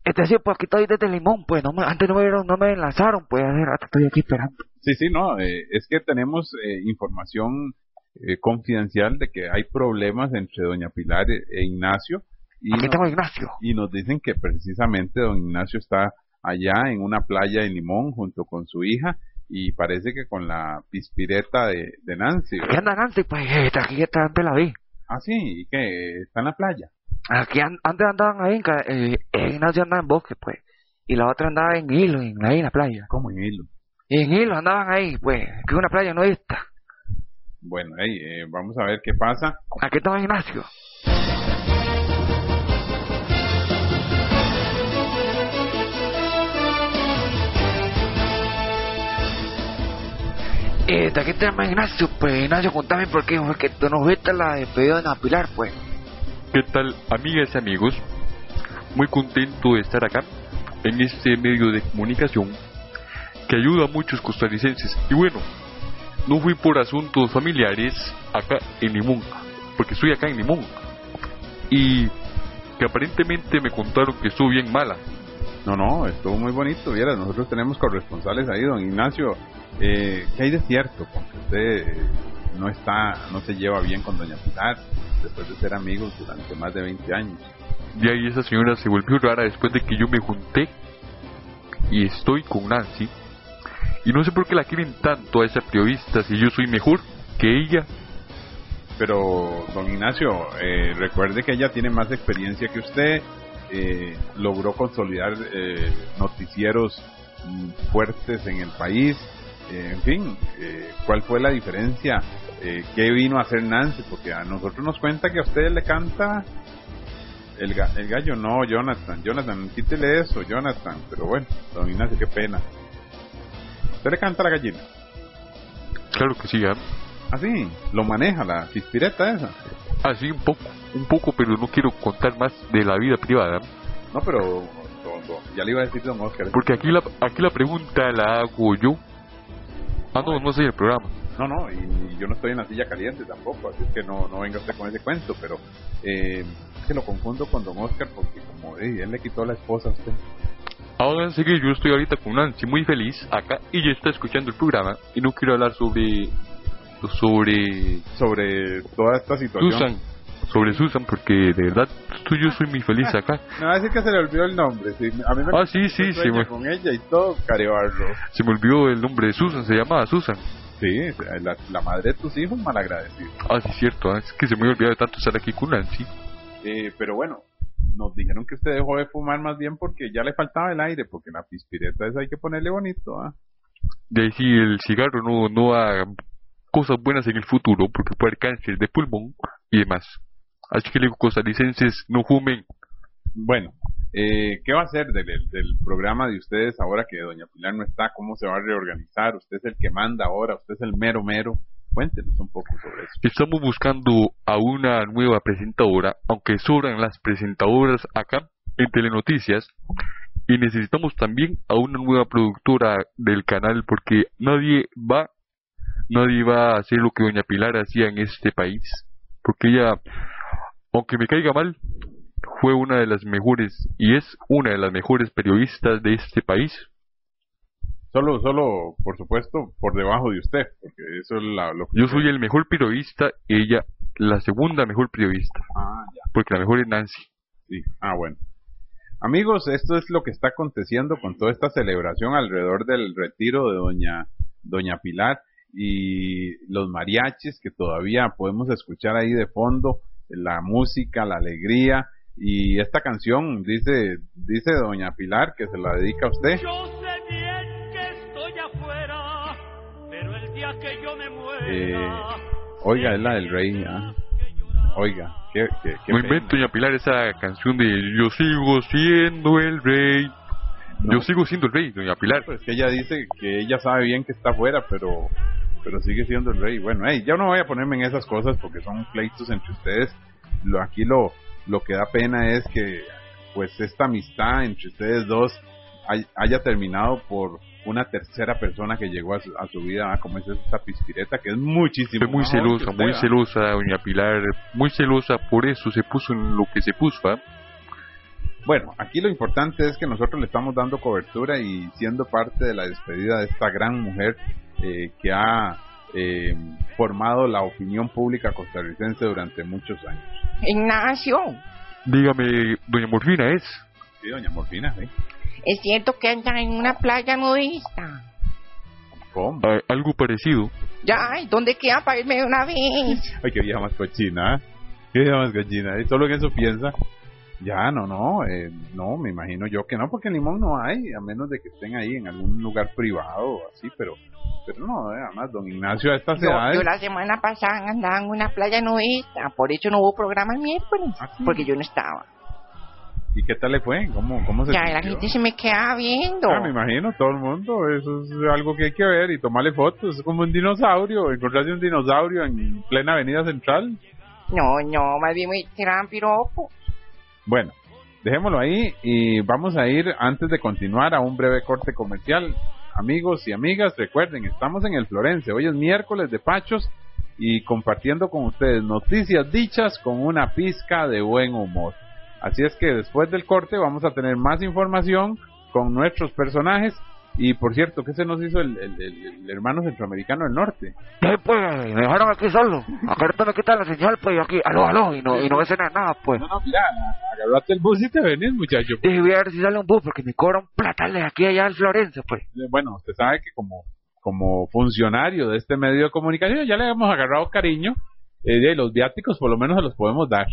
S7: Este sí, pues aquí estoy desde Limón, pues no me, antes no me, no me enlazaron, pues hace rato estoy aquí esperando.
S4: Sí, sí, no, eh, es que tenemos eh, información eh, confidencial de que hay problemas entre doña Pilar e, e Ignacio. Y,
S7: Aquí
S4: no-
S7: tengo a Ignacio.
S4: y nos dicen que precisamente don Ignacio está allá en una playa en Limón junto con su hija y parece que con la pispireta de, de Nancy.
S7: Aquí anda Nancy, pues eh, aquí está antes la vi.
S4: Ah, sí, y que está en la playa.
S7: Aquí an- antes andaban ahí, en eh, eh, Ignacio andaba en bosque, pues. Y la otra andaba en hilo, en, ahí en la playa.
S4: como en hilo?
S7: En hilo andaban ahí, pues, que una playa no esta.
S4: Bueno, hey, eh, vamos a ver qué pasa.
S7: Aquí está Ignacio. Eh, ¿de qué tema Ignacio? Pues Ignacio, contame por qué, porque tú nos viste la despedida de Ana Pilar, pues.
S9: ¿Qué tal, amigas y amigos? Muy contento de estar acá, en este medio de comunicación, que ayuda a muchos costarricenses. Y bueno, no fui por asuntos familiares acá en Limón, porque estoy acá en Limón. Y que aparentemente me contaron que estuvo bien mala.
S4: No, no, estuvo muy bonito, vieras, nosotros tenemos corresponsales ahí, don Ignacio. Eh, ¿Qué hay de cierto? Porque usted eh, no está, no se lleva bien con doña Pilar, después de ser amigos durante más de 20 años.
S9: De ahí esa señora se volvió rara después de que yo me junté y estoy con Nancy. Y no sé por qué la quieren tanto a esa periodista si yo soy mejor que ella.
S4: Pero, don Ignacio, eh, recuerde que ella tiene más experiencia que usted, eh, logró consolidar eh, noticieros mm, fuertes en el país. Eh, en fin, eh, ¿cuál fue la diferencia? Eh, ¿Qué vino a hacer Nancy? Porque a nosotros nos cuenta que a usted le canta el, ga- el gallo. No, Jonathan, Jonathan, quítele eso, Jonathan. Pero bueno, don Ignacio, qué pena. ¿Usted le canta la gallina?
S9: Claro que sí, ¿ah?
S4: Ah, sí, lo maneja la pispireta esa.
S9: Así un poco, un poco, pero no quiero contar más de la vida privada.
S4: No, pero don- don- ya le iba a decir don Oscar.
S9: Porque aquí la, aquí la pregunta la hago yo. Ah, no, no sé el programa.
S4: No, no, y, y yo no estoy en la silla caliente tampoco, así es que no, no venga usted con ese cuento, pero eh, es que lo confundo con don Oscar porque como eh, él le quitó la esposa a usted.
S9: Háganse que yo estoy ahorita con Nancy muy feliz acá y ella está escuchando el programa y no quiero hablar sobre sobre
S4: Sobre toda esta situación.
S9: Susan, sobre Susan porque de verdad tú yo soy muy feliz acá.
S4: Me va a decir que se le olvidó el nombre, sí, a mí me
S9: Ah, sí, sí, sí, me-
S4: con ella y todo, carebarlo.
S9: Se me olvidó el nombre de Susan, se llamaba Susan.
S4: Sí, la, la madre de tus hijos malagradecida.
S9: Ah, sí, cierto, ah, es que se me olvidado de tanto estar aquí con Nancy.
S4: Eh, pero bueno, nos dijeron que usted dejó de fumar más bien porque ya le faltaba el aire, porque la pispireta esa hay que ponerle bonito, ¿ah?
S9: De ahí sí el cigarro no, no cosas buenas en el futuro porque puede haber cáncer de pulmón y demás. Así que le digo costarricenses, no fumen.
S4: Bueno, eh, ¿qué va a hacer del, del programa de ustedes ahora que doña Pilar no está? ¿Cómo se va a reorganizar? Usted es el que manda ahora, usted es el mero mero. Cuéntenos un poco sobre eso.
S9: Estamos buscando a una nueva presentadora, aunque sobran las presentadoras acá en Telenoticias, y necesitamos también a una nueva productora del canal porque nadie va, nadie va a hacer lo que doña Pilar hacía en este país, porque ella, aunque me caiga mal, fue una de las mejores y es una de las mejores periodistas de este país.
S4: Solo, solo, por supuesto, por debajo de usted, porque eso es la- lo que...
S9: Yo soy el mejor periodista y ella la segunda mejor periodista,
S4: Ah, ya.
S9: porque la mejor es Nancy.
S4: Sí. Ah, bueno. Amigos, esto es lo que está aconteciendo con toda esta celebración alrededor del retiro de doña, doña Pilar y los mariachis que todavía podemos escuchar ahí de fondo, la música, la alegría y esta canción dice, dice doña Pilar que se la dedica a usted.
S10: Yo sé bien que estoy afuera, pero el día que yo me muera.
S4: Eh, oiga, es la del rey. ah. Oiga, qué, qué, qué
S9: No
S4: pena.
S9: invento, doña Pilar, esa canción de Yo sigo siendo el rey.
S4: No.
S9: Yo sigo siendo el rey, doña Pilar.
S4: Pues que ella dice que ella sabe bien que está afuera, pero pero sigue siendo el rey. Bueno, hey, yo no voy a ponerme en esas cosas porque son pleitos entre ustedes. Lo aquí lo lo que da pena es que pues esta amistad entre ustedes dos hay- haya terminado por una tercera persona que llegó a su, a su vida, ah, como es esta pispireta, que es muchísimo
S9: Fue muy celosa, muy celosa, doña Pilar. Muy celosa, por eso se puso en lo que se puso, ¿ah?
S4: Bueno, aquí lo importante es que nosotros le estamos dando cobertura y siendo parte de la despedida de esta gran mujer eh, que ha eh, formado la opinión pública costarricense durante muchos años.
S2: Ignacio,
S9: Dígame, doña Morfina, ¿es?
S4: Sí, doña Morfina, ¿sí?
S2: es cierto que anda en una playa nudista.
S4: ¿Cómo?
S9: Ah, algo parecido.
S2: Ya, ¿y dónde queda para irme de una vez?
S4: Ay, qué vieja más cochina, ¿eh? Qué vieja más cochina, ¿eh? Solo que eso piensa. Ya, no, no, eh, no, me imagino yo que no, porque en Limón no hay, a menos de que estén ahí en algún lugar privado o así, pero, pero no, eh, además, don Ignacio a estas edades...
S2: yo la semana pasada andaba en una playa nudista, por eso no hubo programa el miércoles,
S4: ¿Ah, sí?
S2: porque yo no estaba.
S4: ¿Y qué tal le fue? ¿Cómo, cómo se
S2: Ya la gente se me queda viendo.
S4: Ah, me imagino, todo el mundo. Eso es algo que hay que ver y tomarle fotos. Es como un dinosaurio. Encontrarse un dinosaurio en plena avenida central.
S2: No, no, más bien me tiran piropo.
S4: Bueno, dejémoslo ahí y vamos a ir antes de continuar a un breve corte comercial. Amigos y amigas, recuerden, estamos en el Florence. Hoy es miércoles de Pachos y compartiendo con ustedes noticias dichas con una pizca de buen humor. Así es que después del corte vamos a tener más información con nuestros personajes. Y por cierto, ¿qué se nos hizo el, el- el- el hermano centroamericano del norte?
S7: Pues, me dejaron aquí solo. Acá me quitan la señal, pues yo aquí, aló, aló, y no, y no me suena nada, pues.
S4: No, no, mira, agarrate el bus y te venís, muchacho.
S7: Dije, voy a ver si sale un bus, porque me cobran platal de aquí allá en Florencia, pues.
S4: Eh, Bueno, usted sabe que como, como funcionario de este medio de comunicación ya le hemos agarrado cariño. Eh, de los viáticos por lo menos se los podemos dar.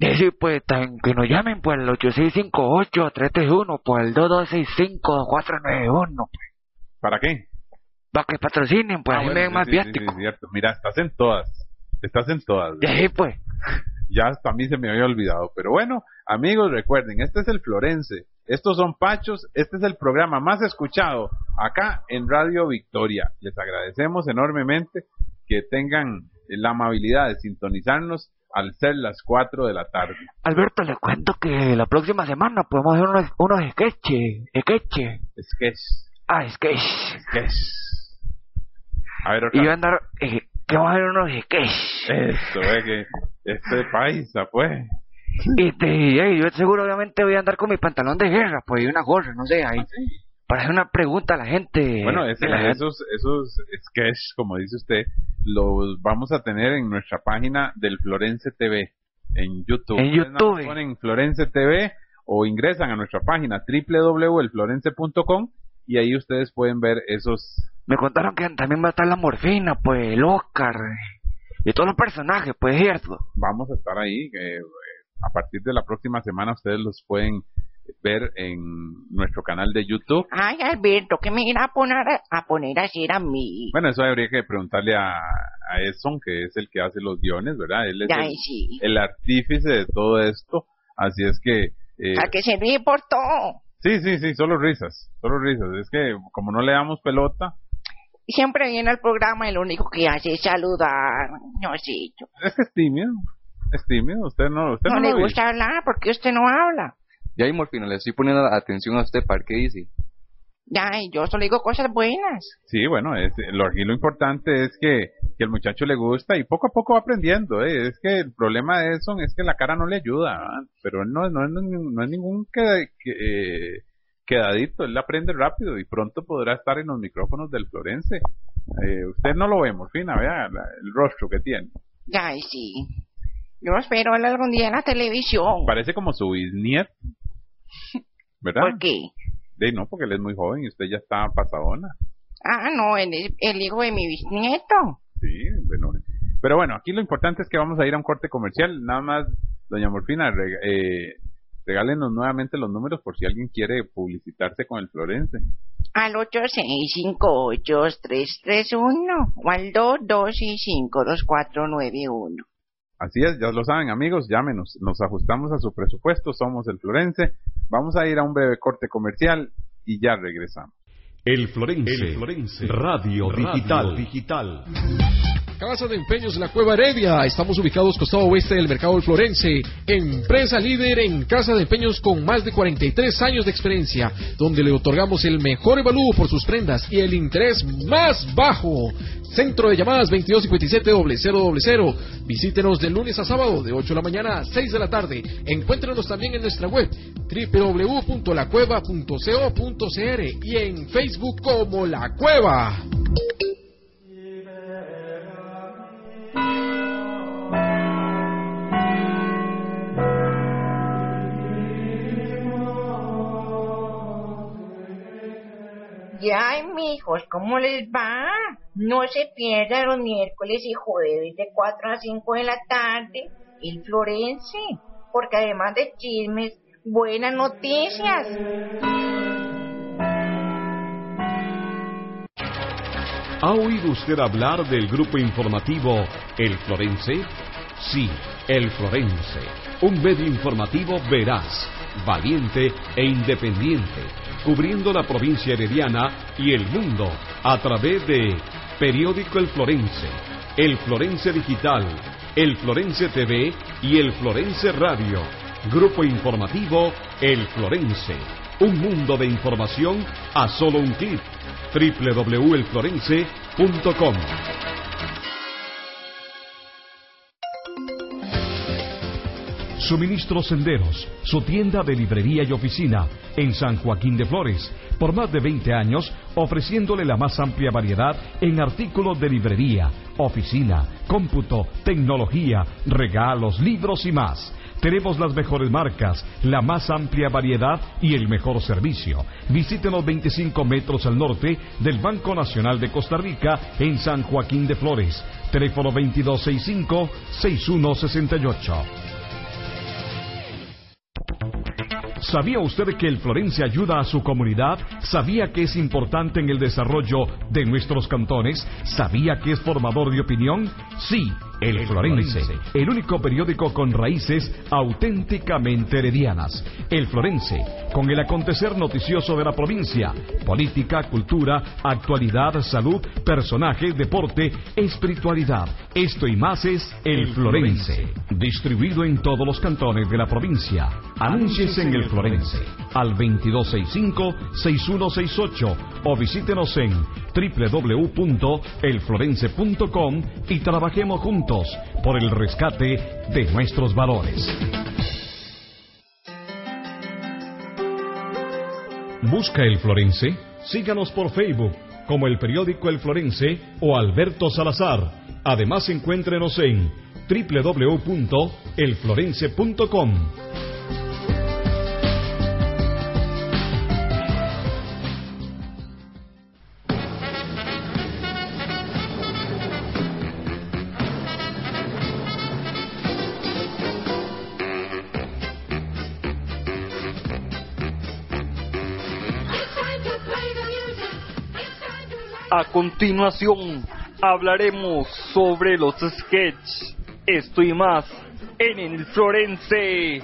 S7: Dije, pues, tan, que nos llamen, pues, el 8658-331, pues, el 2265-491, pues.
S4: ¿Para qué?
S7: Para que patrocinen, pues,
S4: Ah,
S7: ahí
S4: bueno,
S7: me den
S4: sí,
S7: más
S4: sí, sí, sí, cierto. Mira, estás en todas. Estás en todas.
S7: Dije, pues.
S4: Ya hasta a mí se me había olvidado. Pero bueno, amigos, recuerden, este es el Florense. Estos son Pachos. Este es el programa más escuchado acá en Radio Victoria. Les agradecemos enormemente que tengan la amabilidad de sintonizarnos al ser las 4 de la tarde.
S7: Alberto, le cuento que la próxima semana podemos hacer unos, unos sketches, sketches.
S4: Sketch.
S7: Ah, sketch.
S4: Sketch. A ver,
S7: Y
S4: otra
S7: voy a andar, eh, que vamos a hacer unos sketches.
S4: Eso, es que este paisa, pues.
S7: Y te, eh, yo seguro obviamente voy a andar con mi pantalón de guerra, pues, y una gorra, no sé, ahí. Para hacer una pregunta a la gente.
S4: Bueno,
S7: la gente.
S4: esos, esos sketches, como dice usted, los vamos a tener en nuestra página del Florence TV, en YouTube.
S7: En YouTube.
S4: Ponen Florence TV o ingresan a nuestra página www.elflorence.com y ahí ustedes pueden ver esos...
S7: Me contaron que también va a estar la morfina, pues, el Oscar, y todos los personajes, pues, cierto.
S4: Vamos a estar ahí. eh, a partir de la próxima semana ustedes los pueden ver en nuestro canal de YouTube.
S2: Ay, Alberto, ¿qué me irá a poner a, a poner a hacer a mí?
S4: Bueno, eso habría que preguntarle a, a Edson, que es el que hace los guiones, ¿verdad? Él es
S2: Ay,
S4: el,
S2: sí.
S4: el artífice de todo esto. Así es que... eh,
S2: Al que se ríe por todo.
S4: sí, sí, sí, solo risas, solo risas. Es que como no le damos pelota,
S2: Siempre viene al programa y lo único que hace es saludar. No sé, yo-
S4: es que es tímido. Es tímido, usted no, usted
S2: no,
S4: no,
S2: le gusta hablar porque usted no habla.
S6: Ya ahí, Morfina, le estoy poniendo atención a usted para qué dice.
S2: Ya, y yo solo digo cosas buenas.
S4: Sí, bueno, es, lo, aquí lo importante es que, que el muchacho le gusta y poco a poco va aprendiendo. ¿eh? Es que el problema de Edson es que la cara no le ayuda, ¿ah? pero él no, no, no, no es ningún que, que, eh, quedadito, él aprende rápido y pronto podrá estar en los micrófonos del Florense. Eh, usted no lo ve, Morfina, vea la- el rostro que tiene.
S2: Ya, y sí. Yo espero verlo algún día en la televisión.
S4: Parece como su bisnieto, ¿verdad?
S2: ¿Por qué?
S4: De, no, porque él es muy joven y usted ya está pasadona.
S2: Ah, no, él es el hijo de mi bisnieto.
S4: Sí, bueno. Pero bueno, aquí lo importante es que vamos a ir a un corte comercial. Nada más, doña Morfina, reg- eh, regálenos nuevamente los números por si alguien quiere publicitarse con el Florense.
S2: Al 8658331 o al 2252491.
S4: Así es, ya lo saben amigos, llámenos, nos ajustamos a su presupuesto, somos el Florense. Vamos a ir a un breve corte comercial y ya regresamos.
S1: El Florense, Radio, Digital. digital.
S3: Casa de Empeños La Cueva Heredia. Estamos ubicados costado oeste del Mercado del Florense. Empresa líder en casa de empeños con más de 43 años de experiencia, donde le otorgamos el mejor evalúo por sus prendas y el interés más bajo. Centro de llamadas 2257-0000. Visítenos de lunes a sábado de 8 de la mañana a 6 de la tarde. Encuéntrenos también en nuestra web www.lacueva.co.cr y en Facebook como La Cueva.
S2: Ay, mijos, ¿cómo les va? No se pierdan los miércoles y jueves de 4 a 5 de la tarde, el Florense, porque además de chismes, buenas noticias.
S1: ¿Ha oído usted hablar del grupo informativo El Florense? Sí, El Florense, un medio informativo veraz, valiente e independiente, cubriendo la provincia herediana y el mundo a través de Periódico El Florense, El Florense Digital, El Florense TV y El Florense Radio. Grupo informativo El Florense. Un mundo de información a solo un clic. www.elflorense.com Suministro Senderos, su tienda de librería y oficina en San Joaquín de Flores, por más de 20 años ofreciéndole la más amplia variedad en artículos de librería, oficina, cómputo, tecnología, regalos, libros y más. Tenemos las mejores marcas, la más amplia variedad y el mejor servicio. Visítenos 25 metros al norte del Banco Nacional de Costa Rica en San Joaquín de Flores. Teléfono 2265-6168. ¿Sabía usted que el Florense ayuda a su comunidad? ¿Sabía que es importante en el desarrollo de nuestros cantones? ¿Sabía que es formador de opinión? Sí, el Florense, el único periódico con raíces auténticamente heredianas. El Florense, con el acontecer noticioso de la provincia, política, cultura, actualidad, salud, personajes, deporte, espiritualidad. Esto y más es El Florense, distribuido en todos los cantones de la provincia. Anúnciese en El Florense al 2265-6168 o visítenos en www.elflorense.com y trabajemos juntos por el rescate de nuestros valores. ¿Busca el Florense? Síganos por Facebook como el periódico El Florense o Alberto Salazar. Además encuéntrenos en www.elflorense.com.
S5: continuación, hablaremos sobre los sketches, esto y más, en el Florense.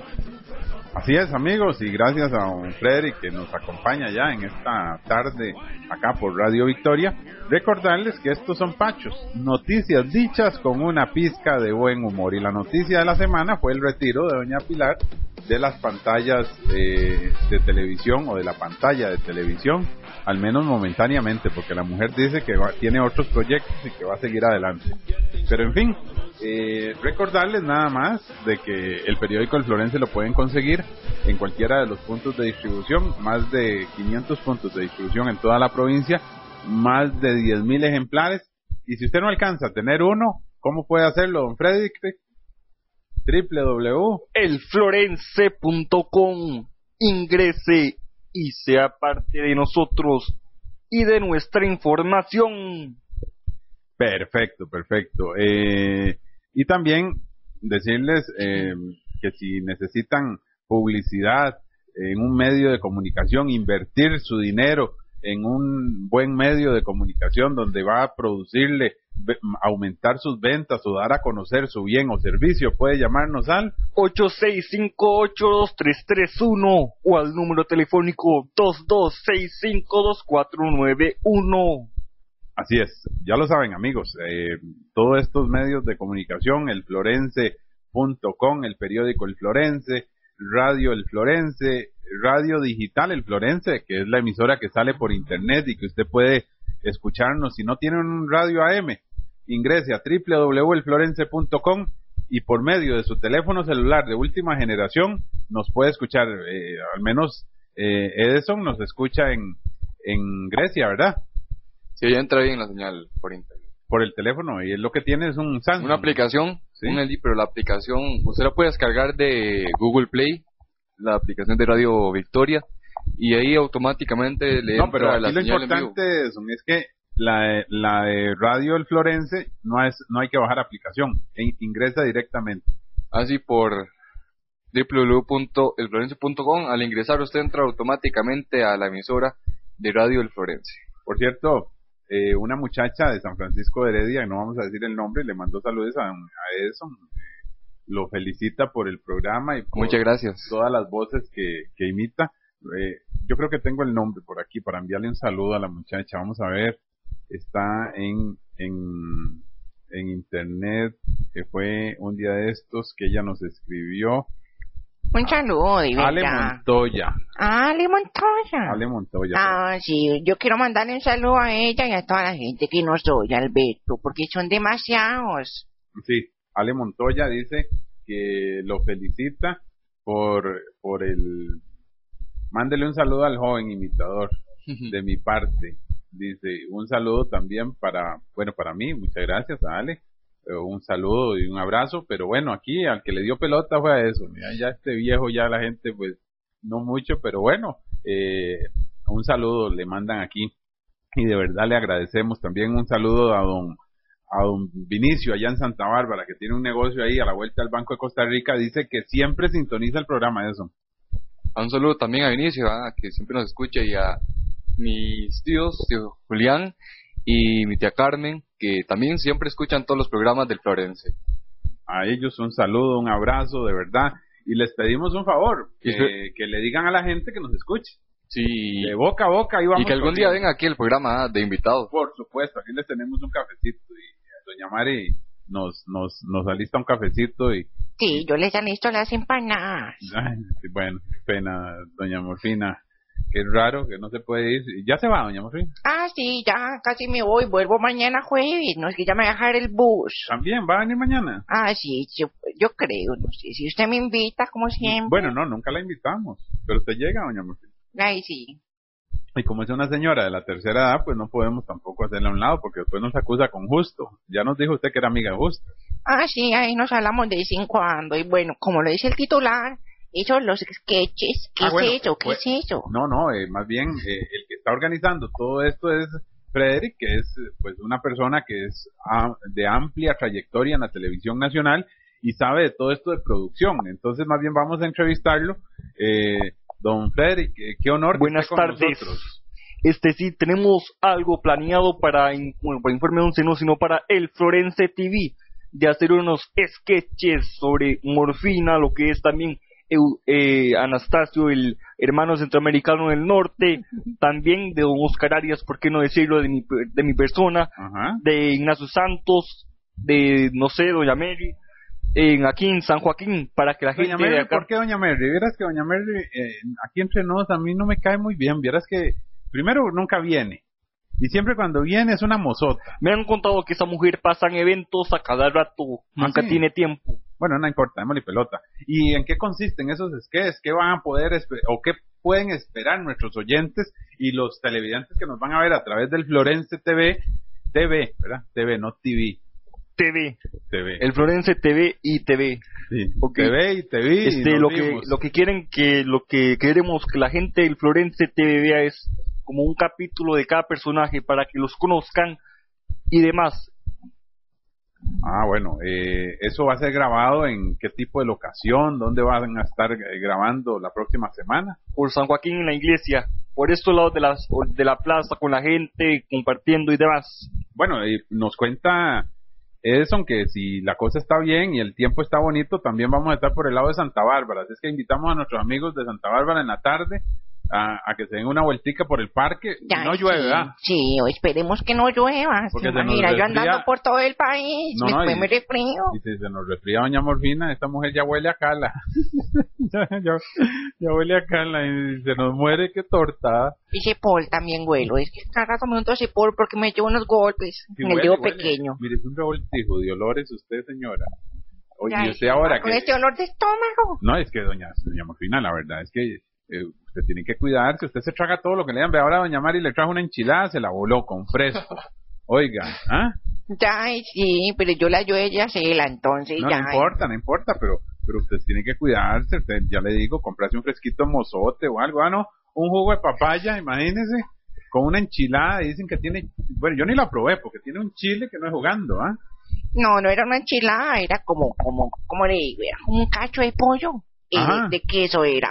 S4: Así es, amigos, y gracias a don Frederick que nos acompaña ya en esta tarde acá por Radio Victoria. Recordarles que estos son Pachos, noticias dichas con una pizca de buen humor. Y la noticia de la semana fue el retiro de Doña Pilar de las pantallas eh, de televisión o de la pantalla de televisión, al menos momentáneamente, porque la mujer dice que va- tiene otros proyectos y que va a seguir adelante. Pero en fin, eh, recordarles nada más de que el periódico El Florense lo pueden conseguir en cualquiera de los puntos de distribución, más de 500 puntos de distribución en toda la provincia, más de 10.000 ejemplares. Y si usted no alcanza a tener uno, ¿cómo puede hacerlo, don Frederick? www.
S5: elflorense.com. Ingrese y sea parte de nosotros y de nuestra información.
S4: Perfecto, perfecto. Eh, y también decirles eh, que si necesitan publicidad en un medio de comunicación, invertir su dinero en un buen medio de comunicación donde va a producirle, aumentar sus ventas o dar a conocer su bien o servicio, puede llamarnos al
S5: 86582331 o al número telefónico 22652491.
S4: Así es, ya lo saben amigos, eh, todos estos medios de comunicación, el florense.com, el periódico El Florense, Radio El Florense, Radio Digital El Florense, que es la emisora que sale por internet y que usted puede escucharnos. Si no tienen un radio AM, ingrese a www.elflorense.com y por medio de su teléfono celular de última generación nos puede escuchar, eh, al menos eh, Edison nos escucha en, en Grecia, ¿verdad?
S6: Si ya entra bien la señal por internet.
S4: por el teléfono y lo que tiene es un Samsung.
S6: Una aplicación,
S4: Sí.
S6: un LD, pero la aplicación, usted la puede descargar de Google Play, la aplicación de Radio Victoria, y ahí automáticamente le
S4: No, pero
S6: entra la
S4: aquí lo
S6: señal en vivo.
S4: importante es que la de, la de Radio El Florense no es no hay que bajar aplicación, e- ingresa directamente.
S6: Así por www.elflorense.com, al ingresar usted entra automáticamente a la emisora de Radio El Florense.
S4: Por cierto, eh, una muchacha de San Francisco de Heredia, no vamos a decir el nombre, le mandó saludos a, a Edson, eh, lo felicita por el programa y por
S6: Muchas gracias.
S4: todas las voces que, que imita. Eh, yo creo que tengo el nombre por aquí para enviarle un saludo a la muchacha. Vamos a ver, está en, en, en internet, que fue un día de estos que ella nos escribió.
S2: Un saludo, de
S4: Ale. Montoya.
S2: Ale Montoya.
S4: Ale Montoya.
S2: Ah, sí, yo quiero mandarle un saludo a ella y a toda la gente que nos oye, Alberto, porque son demasiados.
S4: Sí, Ale Montoya dice que lo felicita por, por el... Mándele un saludo al joven imitador de mi parte. Dice, un saludo también para, bueno, para mí, muchas gracias a Ale. Eh, Un saludo y un abrazo, pero bueno, aquí al que le dio pelota fue a eso. Ya este viejo, ya la gente, pues, no mucho, pero bueno, eh, un saludo le mandan aquí y de verdad le agradecemos también un saludo a don a don Vinicio allá en Santa Bárbara que tiene un negocio ahí a la vuelta al Banco de Costa Rica dice que siempre sintoniza el programa eso
S6: Un saludo también a Vinicio, que siempre nos escucha, y a mis tíos, tío Julián y mi tía Carmen, que también siempre escuchan todos los programas del Florense.
S4: a ellos un saludo un abrazo de verdad y les pedimos un favor que, que le digan a la gente que nos escuche
S6: Sí.
S4: de boca a boca ahí vamos
S6: Y que algún día venga aquí el programa de invitados.
S4: por supuesto aquí les tenemos un cafecito y doña Mari nos nos nos alista un cafecito y
S2: Sí, yo les han visto las empanadas.
S4: Ay, bueno, pena, doña Morfina. Qué raro que no se puede ir. Ya se va, doña Morfina.
S2: Ah, sí, ya casi me voy, vuelvo mañana jueves, no es que ya me va a dejar el bus.
S4: También, ¿va a venir mañana?
S2: Ah, sí, yo, yo creo, no sé, si usted me invita, como siempre.
S4: Bueno, no, nunca la invitamos. Pero usted llega, doña Morfina.
S2: Ay, sí.
S4: Y como es una señora de la tercera edad, pues no podemos tampoco hacerla a un lado, porque después nos acusa con Justo. Ya nos dijo usted que era amiga de Justo.
S2: Ah, sí, ahí nos hablamos de vez en cuando. Y bueno, como lo dice el titular, esos los sketches, ¿qué
S4: Ah,
S2: es
S4: bueno,
S2: eso? ¿Qué
S4: pues,
S2: es eso?
S4: No, no, eh, más bien eh, el que está organizando todo esto es Frederick, que es pues una persona que es de amplia trayectoria en la televisión nacional y sabe de todo esto de producción. Entonces, más bien vamos a entrevistarlo. Eh, don Frederick, eh, qué honor. que
S5: Buenas
S4: esté con
S5: tardes.
S4: nosotros.
S5: Este sí, tenemos algo planeado para, bueno, para Informe 11, no, sino para el Florense TV, de hacer unos sketches sobre morfina, lo que es también eh, Anastasio, el hermano centroamericano del norte, también de don Oscar Arias, por qué no decirlo, de mi, de mi persona,
S4: Ajá.
S5: de Ignacio Santos, de, no sé, doña Mary, en, aquí en San Joaquín, para que la
S4: Doña
S5: gente de
S4: Mary,
S5: acá...
S4: ¿por qué Doña Mary? Vieras que Doña Mary, eh, aquí entre nos, a mí no me cae muy bien. Vieras que, primero, nunca viene. Y siempre cuando viene es una mozota.
S5: Me han contado que esa mujer pasa en eventos a cada rato, nunca
S4: ¿Ah, sí?
S5: tiene tiempo.
S4: Bueno, no importa, démosle pelota. ¿Y en qué consisten esos sketches? ¿Qué van a poder o qué pueden esperar nuestros oyentes y los televidentes que nos van a ver a través del Florense TV? TV, ¿verdad? TV, no TV.
S5: TV,
S4: TV.
S5: el Florense TV y TV.
S4: Sí. TV y TV. y
S5: Este,
S4: nos
S5: lo que, lo que quieren que, lo que queremos que la gente del Florense TV vea es como un capítulo de cada personaje para que los conozcan y demás.
S4: Ah, bueno, eh, eso va a ser grabado en qué tipo de locación, dónde van a estar eh, grabando la próxima semana.
S5: Por San Joaquín en la iglesia, por estos lados de, las, de la plaza con la gente, compartiendo y demás.
S4: Bueno, y nos cuenta Edson que si la cosa está bien y el tiempo está bonito, también vamos a estar por el lado de Santa Bárbara. Así es que invitamos a nuestros amigos de Santa Bárbara en la tarde a, a que se den una vueltica por el parque.
S2: Ya,
S4: no llueve,
S2: sí,
S4: ¿verdad?
S2: Sí, esperemos que no llueva.
S4: Porque
S2: ¿Se imagina? Yo andando por todo el país,
S4: No, no,
S2: después
S4: y-
S2: me resfrío.
S4: Y si se nos resfría doña Morfina, esta mujer ya huele a cala. ya, ya- ya huele a cala y se nos muere, qué torta.
S2: Y Cepol también huelo. Es que cada rato me unto Cepol porque me llevo unos golpes
S4: Sí,
S2: en el
S4: huele,
S2: dedo
S4: huele.
S2: pequeño.
S4: Mire, es un revoltijo de olores usted, señora. Oye, usted ahora
S2: Con
S4: que...
S2: este olor de estómago.
S4: No, es que doña, doña Morfina, la verdad es que eh, usted tiene que cuidarse, usted se traga todo lo que le dan. Ve ahora doña Mari le trajo una enchilada, se la voló con fresco. Oiga, ¿ah?
S2: Ya, sí, pero yo la yo ella cela, entonces
S4: No,
S2: ya.
S4: no importa, no importa, pero pero usted tiene que cuidarse, usted, ya le digo, comprarse un fresquito mozote o algo, ah, no, un jugo de papaya, imagínese, con una enchilada, y dicen que tiene, bueno, yo ni la probé, porque tiene un chile que no es jugando, ¿ah?
S2: No, no era una enchilada, era como, como, como le digo, era un cacho de pollo. eh, de queso era.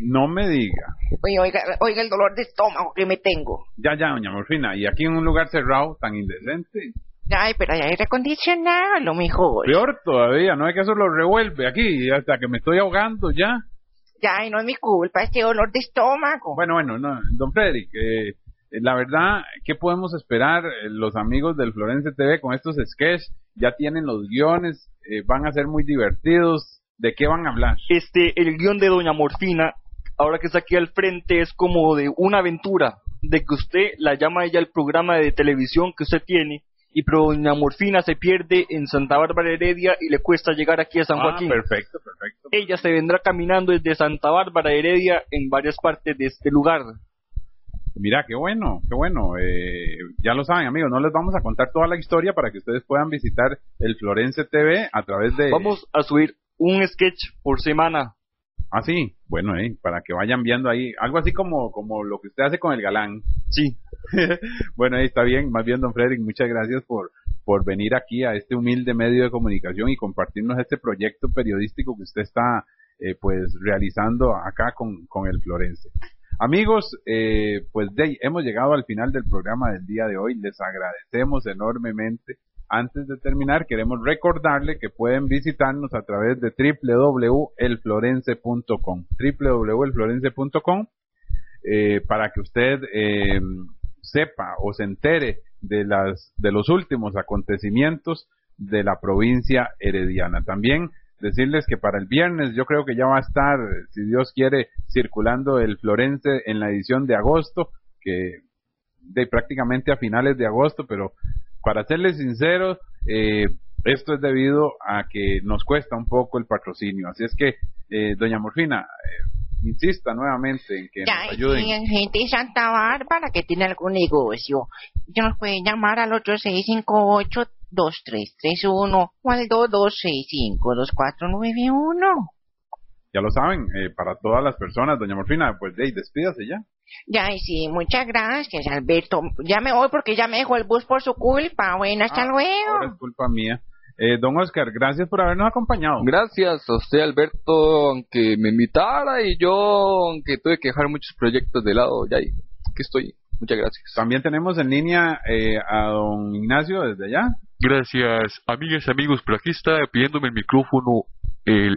S4: No me diga.
S2: Oiga, oiga, oiga el dolor de estómago que me tengo.
S4: Ya, ya, doña Morfina, y aquí en un lugar cerrado tan indecente,
S2: Ay, pero hay recondicionado, lo mejor.
S4: Peor todavía, no es que eso lo revuelve aquí, hasta que me estoy ahogando ya.
S2: Ya, y no es mi culpa este dolor de estómago.
S4: Bueno, bueno, no, don Frederick, eh, la verdad, ¿qué podemos esperar eh, los amigos del Florence TV con estos sketches? Ya tienen los guiones, eh, van a ser muy divertidos. ¿De qué van a hablar?
S5: Este, el guion de Doña Morfina, ahora que está aquí al frente, es como de una aventura, de que usted la llama ella al programa de televisión que usted tiene, y pero Doña Morfina se pierde en Santa Bárbara Heredia y le cuesta llegar aquí a San
S4: Ah,
S5: Joaquín.
S4: perfecto, perfecto.
S5: Ella se vendrá caminando desde Santa Bárbara Heredia en varias partes de este lugar.
S4: Mira, qué bueno, qué bueno. Eh, ya lo saben, amigos, no les vamos a contar toda la historia para que ustedes puedan visitar el Florence TV a través de...
S5: Vamos a subir un sketch por semana.
S4: Ah, sí, bueno, eh, para que vayan viendo ahí, algo así como, como lo que usted hace con el galán.
S5: Sí.
S4: bueno, ahí está bien, más bien, don Frederick, muchas gracias por, por venir aquí a este humilde medio de comunicación y compartirnos este proyecto periodístico que usted está, eh, pues, realizando acá con, con el Florence. Amigos, eh, pues de hemos llegado al final del programa del día de hoy. Les agradecemos enormemente. Antes de terminar, queremos recordarle que pueden visitarnos a través de www.elflorence.com www.elflorence.com eh, para que usted eh, sepa o se entere de las de los últimos acontecimientos de la provincia herediana. También decirles que para el viernes yo creo que ya va a estar, si Dios quiere, circulando el Florence en la edición de agosto, que de prácticamente a finales de agosto, pero para serles sinceros, eh, esto es debido a que nos cuesta un poco el patrocinio. Así es que, eh, doña Morfina, eh, insista nuevamente en que
S2: Ya,
S4: nos ayuden.
S2: y en gente de Santa Bárbara que tiene algún negocio, ya nos pueden llamar al 8658-2331 o al 2265-2491.
S4: Ya lo saben, eh, para todas las personas, doña Morfina, pues de ahí, despídase ya.
S2: Ya, y sí, muchas gracias, Alberto. Ya me voy porque ya me dejó el bus por su culpa. Bueno, hasta
S4: Ah, Ahora
S2: luego.
S4: es culpa mía. Eh, don Oscar, gracias por habernos acompañado.
S6: Gracias a usted, Alberto, aunque me invitara y yo, aunque tuve que dejar muchos proyectos de lado, ya aquí estoy. Muchas gracias.
S4: También tenemos en línea eh, a don Ignacio desde allá.
S9: Gracias, amigas y amigos, por aquí está pidiéndome el micrófono el...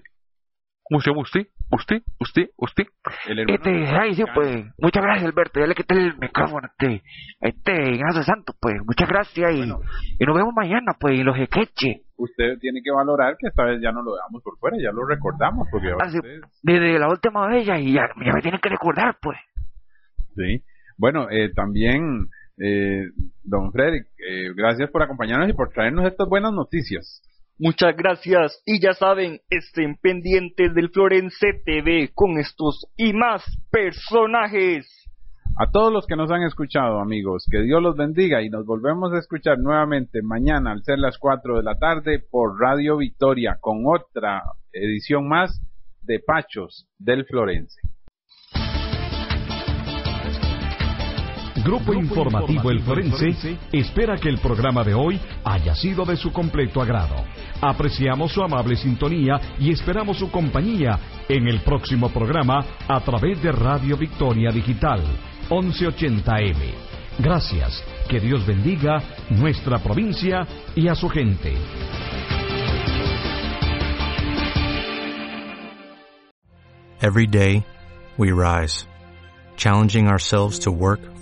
S9: ¿Cómo se llama usted? ¿Usted? ¿Usted? ¿Usted?
S4: El hermano
S7: Este, ay, sí, pues, muchas gracias, Alberto. Ya le quité el micrófono a este, este Ignacio Santos, pues, muchas gracias y, y nos vemos mañana, pues, en los sketches.
S4: Usted tiene que valorar que esta vez ya no lo dejamos por fuera, ya lo recordamos, porque ahora
S7: Ah, sí,
S4: ustedes-
S7: desde la última vez ya, y ya, ya me tienen que recordar, pues.
S4: Sí. Bueno, eh, también, eh, don Frederick, eh, gracias por acompañarnos y por traernos estas buenas noticias.
S5: Muchas gracias y ya saben, estén pendientes del Florence TV con estos y más personajes.
S4: A todos los que nos han escuchado, amigos, que Dios los bendiga y nos volvemos a escuchar nuevamente mañana al ser las 4 de la tarde por Radio Victoria con otra edición más de Pachos del Florense.
S1: Grupo Informativo El Forense espera que el programa de hoy haya sido de su completo agrado. Apreciamos su amable sintonía y esperamos su compañía en el próximo programa a través de Radio Victoria Digital 1180M. Gracias, que Dios bendiga nuestra provincia y a su gente.
S11: Every day, we rise, challenging ourselves to work